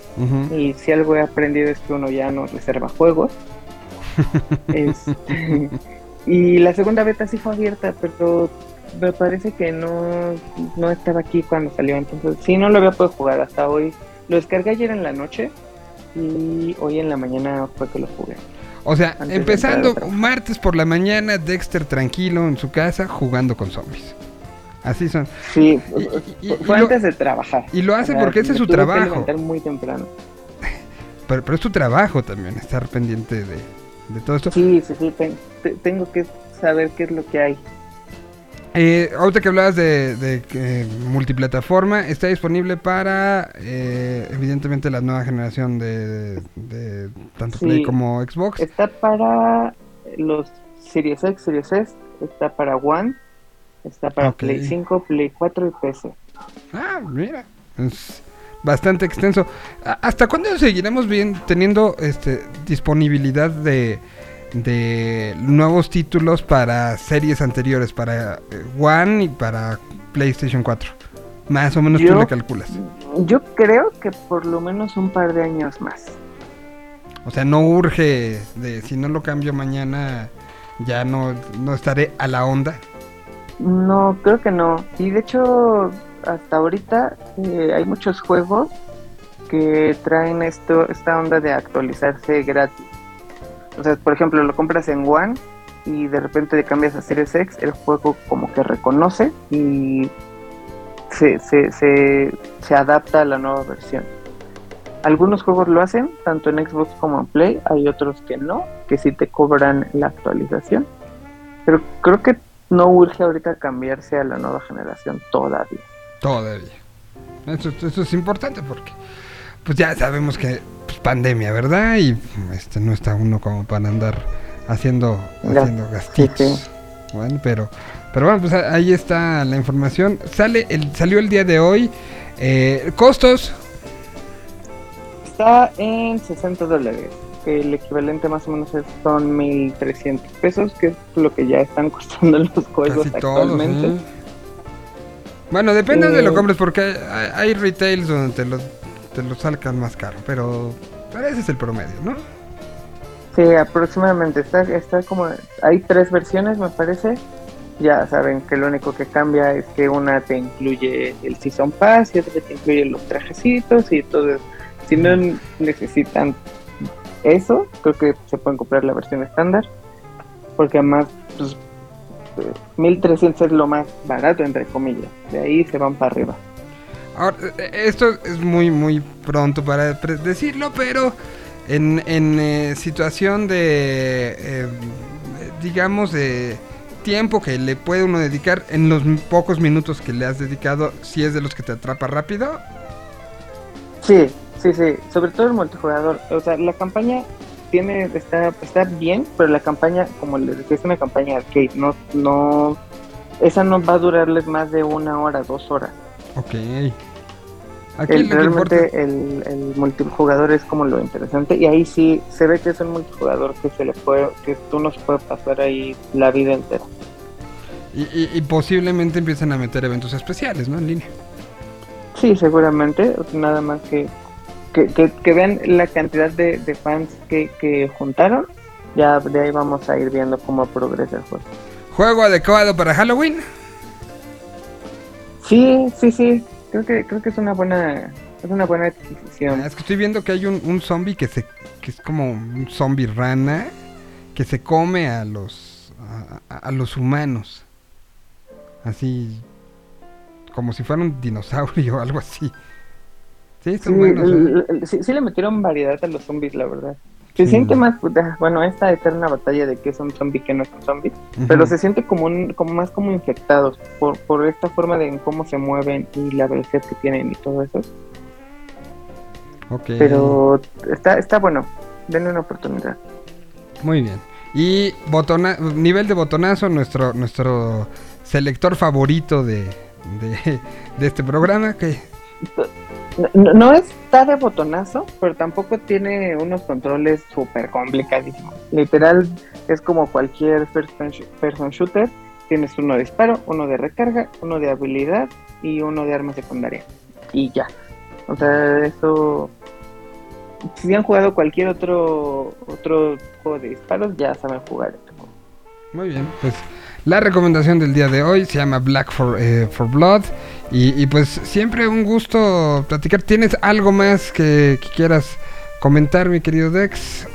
S6: Y si algo he aprendido es que uno ya no reserva juegos. (laughs) Este, (laughs) y la segunda beta sí fue abierta, pero me parece que no, no estaba aquí cuando salió. Entonces, sí, no lo había podido jugar hasta hoy. Lo descargué ayer en la noche y hoy en la mañana fue que lo jugué.
S2: O sea,
S6: Antes
S2: empezando martes por la mañana, Dexter tranquilo en su casa jugando con zombies. Así son.
S6: Sí,
S2: Y-
S6: fue
S2: y lo-
S6: antes de trabajar.
S2: y lo hace
S6: O sea,
S2: porque ese es su
S6: que
S2: trabajo.
S6: levantar muy temprano.
S2: Pero, pero es tu trabajo también, estar pendiente de, de todo esto.
S6: Sí, sí, sí, ten- te- tengo que saber qué es lo que hay.
S2: Eh, ahorita que hablabas de, multiplataforma, está disponible para, eh, evidentemente, la nueva generación de, de tanto
S6: Sí.
S2: Play como Xbox.
S6: Está para los Series X, Series S, está para One, está para. Play 5, Play 4 y PC.
S2: Ah, mira, es bastante extenso. ¿A- ¿Hasta cuándo seguiremos bien teniendo este disponibilidad de, de nuevos títulos para series anteriores, para eh, One y para PlayStation 4? Más o menos tú le calculas.
S6: Yo creo que por lo menos un par de años más.
S2: O sea, no urge de si no lo cambio mañana ya no, no estaré a la onda.
S6: No, creo que no. Y de hecho, hasta ahorita eh, hay muchos juegos que traen esto, esta onda de actualizarse gratis. O sea, por ejemplo, lo compras en One y de repente le cambias a Series X, el juego como que reconoce y se, se, se, se adapta a la nueva versión. Algunos juegos lo hacen, tanto en Xbox como en Play, hay otros que no, que sí te cobran la actualización. Pero creo que no urge ahorita cambiarse a la nueva generación todavía.
S2: Todavía. Eso, eso es importante porque pues ya sabemos que pues, pandemia, ¿verdad? Y este no está uno como para andar haciendo, haciendo
S6: sí, sí.
S2: Bueno, pero, pero bueno, pues ahí está la información. Sale el, salió el día de hoy. Eh, costos,
S6: Está en 60 dólares, que el equivalente más o menos es, son 1.300 pesos, que es lo que ya están (laughs) costando los juegos actualmente.
S2: Bueno, depende de lo eh, compres porque hay, hay, retails donde te lo, te lo salgan más caro, pero, pero ese es el promedio, ¿no?
S6: Sí, aproximadamente. Está, está como. Hay tres versiones, me parece. Ya saben que lo único que cambia es que una te incluye el Season Pass y otra te incluye los trajecitos y todo. Si no necesitan eso, creo que se pueden comprar la versión estándar. Porque además, pues, 1300 es lo más barato, entre comillas. De ahí se van para arriba.
S2: Ahora, esto es muy, muy pronto para decirlo, pero en, en eh, situación de, eh, digamos, de tiempo que le puede uno dedicar en los pocos minutos que le has dedicado, si es de los que te atrapa rápido.
S6: Sí, sí, sí, sobre todo el multijugador. O sea, la campaña tiene está está bien, pero la campaña, como les decía, es una campaña arcade, no no esa no va a durarles más de una hora, dos horas.
S2: Ok
S6: realmente el, multijugador es como lo interesante y ahí sí se ve que es un multijugador que se le puede, que tú nos puede pasar ahí la vida entera.
S2: Y, posiblemente empiecen a meter eventos especiales, ¿no? En línea.
S6: Sí, seguramente. Nada más que que, vean la cantidad de, fans que, que juntaron. Ya de ahí vamos a ir viendo cómo progresa el juego.
S2: ¿Juego adecuado para Halloween?
S6: Sí, sí, sí creo que creo que es una buena es una buena adquisición.
S2: Es que estoy viendo que hay un, un zombie que se que es como un zombie rana que se come a los a, los humanos. Así como si fuera un dinosaurio (laughs) o algo así.
S6: Sí, ¿eh? sí, sí, le metieron variedad a los zombies, la verdad. Se siente más, bueno, esta eterna batalla de que es un zombie que no es un zombie, pero se siente como un, como más como infectados por, por esta forma de cómo se mueven y la velocidad que tienen y todo eso.
S2: Okay.
S6: Pero está, está bueno, denle una oportunidad.
S2: Muy bien. Y botona, nivel de botonazo, nuestro, nuestro selector favorito de, de, de este programa, que
S6: no, está de botonazo, pero tampoco tiene unos controles súper complicadísimos. Literal, es como cualquier first person shooter. Tienes uno de disparo, uno de recarga, uno de habilidad y uno de arma secundaria. Y ya. O sea, eso... Si han jugado cualquier otro otro juego de disparos, ya saben jugar este juego.
S2: Muy bien, pues la recomendación del día de hoy se llama Black for, eh, for Blood. Y, pues siempre un gusto platicar. ¿Tienes algo más que, quieras comentar, mi querido Dex?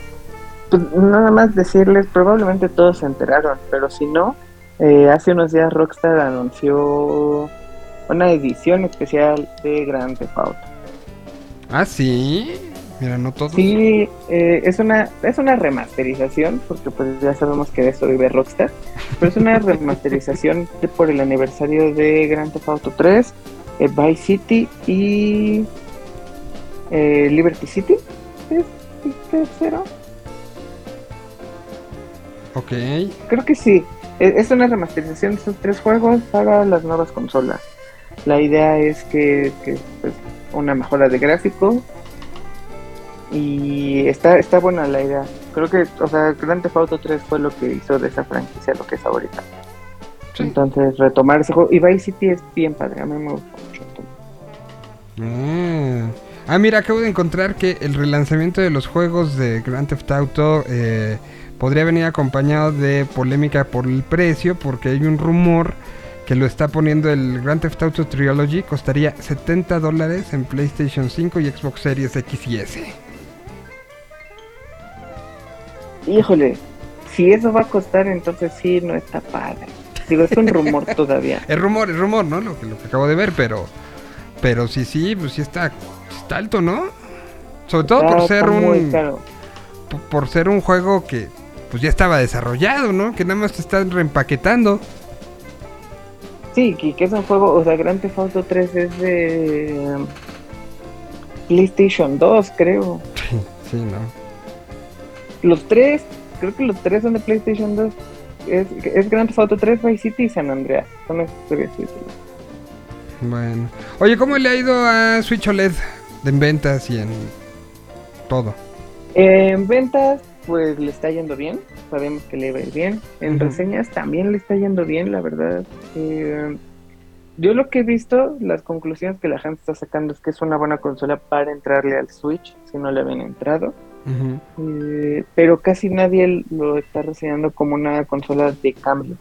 S6: Pues nada más decirles, probablemente todos se enteraron, pero si no, eh, hace unos días Rockstar anunció una edición especial de Grand Theft Auto.
S2: ¿Ah, sí? Mira, no.
S6: Sí, eh, es una es una remasterización, porque pues ya sabemos que de eso vive Rockstar, pero es una (laughs) remasterización por el aniversario de Grand Theft Auto 3, eh, Vice City y eh, Liberty City. ¿Es tercero?
S2: Ok.
S6: Creo que sí. E, es una remasterización de esos tres juegos para las nuevas consolas. La idea es que, que pues, una mejora de gráficos y está, está buena la idea. Creo que, o sea, Grand Theft Auto 3 fue lo que hizo de esa franquicia lo que es ahorita. Entonces, retomar ese juego. Y Vice City es bien padre, a mí me gusta mucho.
S2: Ah. ah, mira, acabo de encontrar que el relanzamiento de los juegos de Grand Theft Auto eh, podría venir acompañado de polémica por el precio, porque hay un rumor que lo está poniendo el Grand Theft Auto Trilogy, costaría 70 dólares en PlayStation 5 y Xbox Series X y S
S6: híjole, si eso va a costar, entonces sí, no está padre. Digo, es un rumor (laughs) todavía.
S2: Es rumor, es rumor, ¿no? Lo que, lo que acabo de ver, pero pero sí, sí, pues sí está, está alto, ¿no? Sobre todo por ser un por, ser un juego que pues ya estaba desarrollado, ¿no? Que nada más te están reempaquetando.
S6: Sí, que, que es un juego, o sea, Grand Theft Auto 3 es de PlayStation 2, creo. (laughs)
S2: Sí, sí, ¿no?
S6: Los tres, creo que los tres son de PlayStation 2. Es, es Grand Theft Auto 3, Vice City y San Andreas. Son esos tres
S2: Bueno. Oye, ¿cómo le ha ido a Switch OLED en ventas y en todo?
S6: En ventas, pues le está yendo bien, sabemos que le va a ir bien. En reseñas también le está yendo bien, la verdad. Eh, yo lo que he visto, las conclusiones que la gente está sacando es que es una buena consola para entrarle al Switch, si no le habían entrado. Eh, pero casi nadie lo está reseñando como una consola de cambio.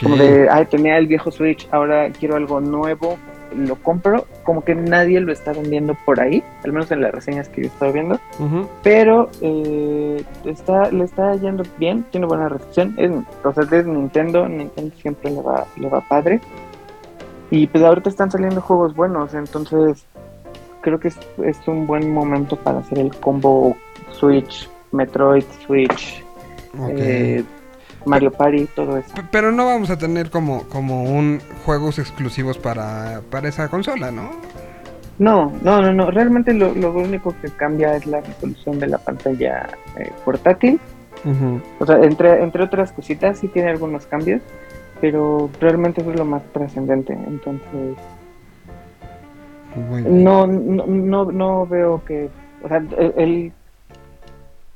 S6: Como de, ay, tenía el viejo Switch, ahora quiero algo nuevo, lo compro, como que nadie lo está vendiendo por ahí, al menos en las reseñas que yo estaba viendo, pero eh, está, le está yendo bien, tiene buena recepción, es, o sea, es Nintendo, Nintendo siempre le va, le va padre, y pues ahorita están saliendo juegos buenos, entonces creo que es, es un buen momento para hacer el combo Switch, Metroid, Switch, eh, Mario Party, todo eso.
S2: Pero no vamos a tener como, como un juegos exclusivos para, para esa consola, ¿no?
S6: No, no, no, no. Realmente lo, lo único que cambia es la resolución de la pantalla eh, portátil. O sea, entre, entre otras cositas sí tiene algunos cambios, pero realmente eso es lo más trascendente. Entonces, no, no, no, no veo que, o sea, el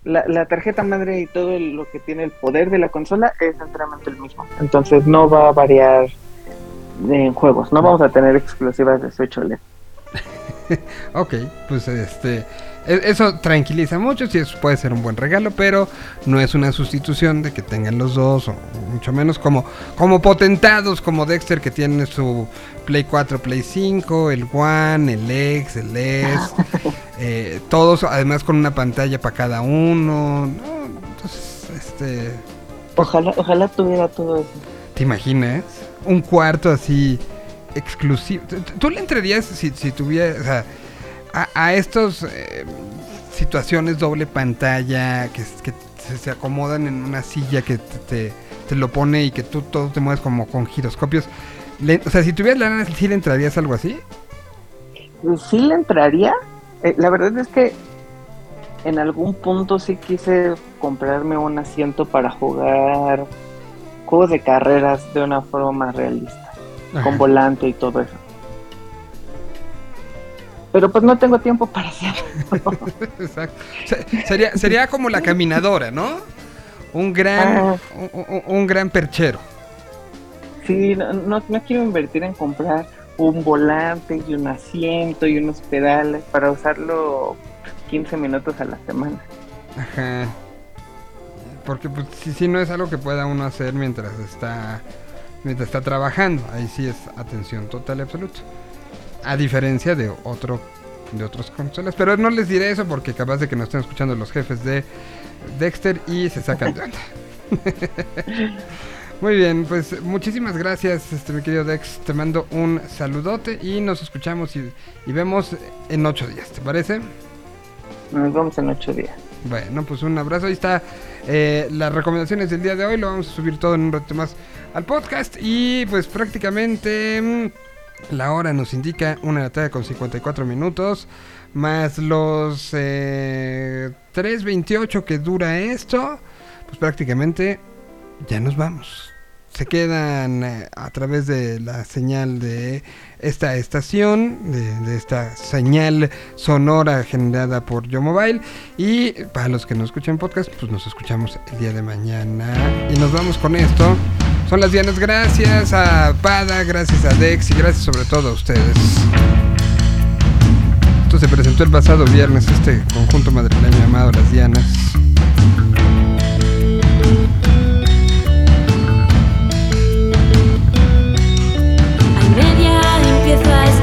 S6: la, tarjeta madre y todo lo que tiene el poder de la consola es enteramente el mismo. Entonces no va a variar en juegos. No vamos a tener exclusivas de Switch OLED. (laughs)
S2: ok, pues este e, eso tranquiliza mucho, si eso puede ser un buen regalo, pero no es una sustitución de que tengan los dos, o mucho menos como, como potentados como Dexter que tiene su Play 4, Play 5, el One, el X, el S, (laughs) eh, todos además con una pantalla para cada uno, entonces, este...
S6: Ojalá, ojalá tuviera todo eso.
S2: ¿Te imaginas? Un cuarto así exclusivo. ¿Tú le entrarías si, si tuviera, a, estos eh, situaciones doble pantalla que, que se, acomodan en una silla que te, te, lo pone y que tú todo te mueves como con giroscopios. O sea, si tuvieras la lana, ¿sí le entrarías algo así?
S6: Sí le entraría. Eh, la verdad es que en algún punto sí quise comprarme un asiento para jugar juegos de carreras de una forma más realista, con volante y todo eso pero pues no tengo tiempo para hacerlo. (laughs)
S2: Exacto. Sería, sería como la caminadora, ¿no? Un gran, ah. un, gran perchero.
S6: Sí, no, no, quiero invertir en comprar un volante y un asiento y unos pedales para usarlo 15 minutos a la semana.
S2: Ajá. Porque pues si, si no es algo que pueda uno hacer mientras está mientras está trabajando, ahí sí es atención total y absoluta. A diferencia de otro de otras consolas. Pero no les diré eso porque capaz de que nos estén escuchando los jefes de Dexter y se sacan de onda. (laughs) Muy bien, pues muchísimas gracias, este mi querido Dex. Te mando un saludote y nos escuchamos y, vemos en ocho días, ¿te parece?
S6: Nos vemos en ocho días.
S2: Bueno, pues un abrazo. Ahí está eh, las recomendaciones del día de hoy. Lo vamos a subir todo en un rato más al podcast. Y pues prácticamente mm, la hora nos indica una de la tarde con 54 minutos. Más los 3.28 eh, que dura esto. Pues prácticamente ya nos vamos. Se quedan eh, a través de la señal de esta estación, de, esta señal sonora generada por Yo Mobile. Y para los que no escuchan podcast, pues nos escuchamos el día de mañana. Y nos vamos con esto. Son las Dianas, gracias a Pada, gracias a Dex y gracias sobre todo a ustedes. Esto se presentó el pasado viernes, este conjunto madrileño llamado Las Dianas. flies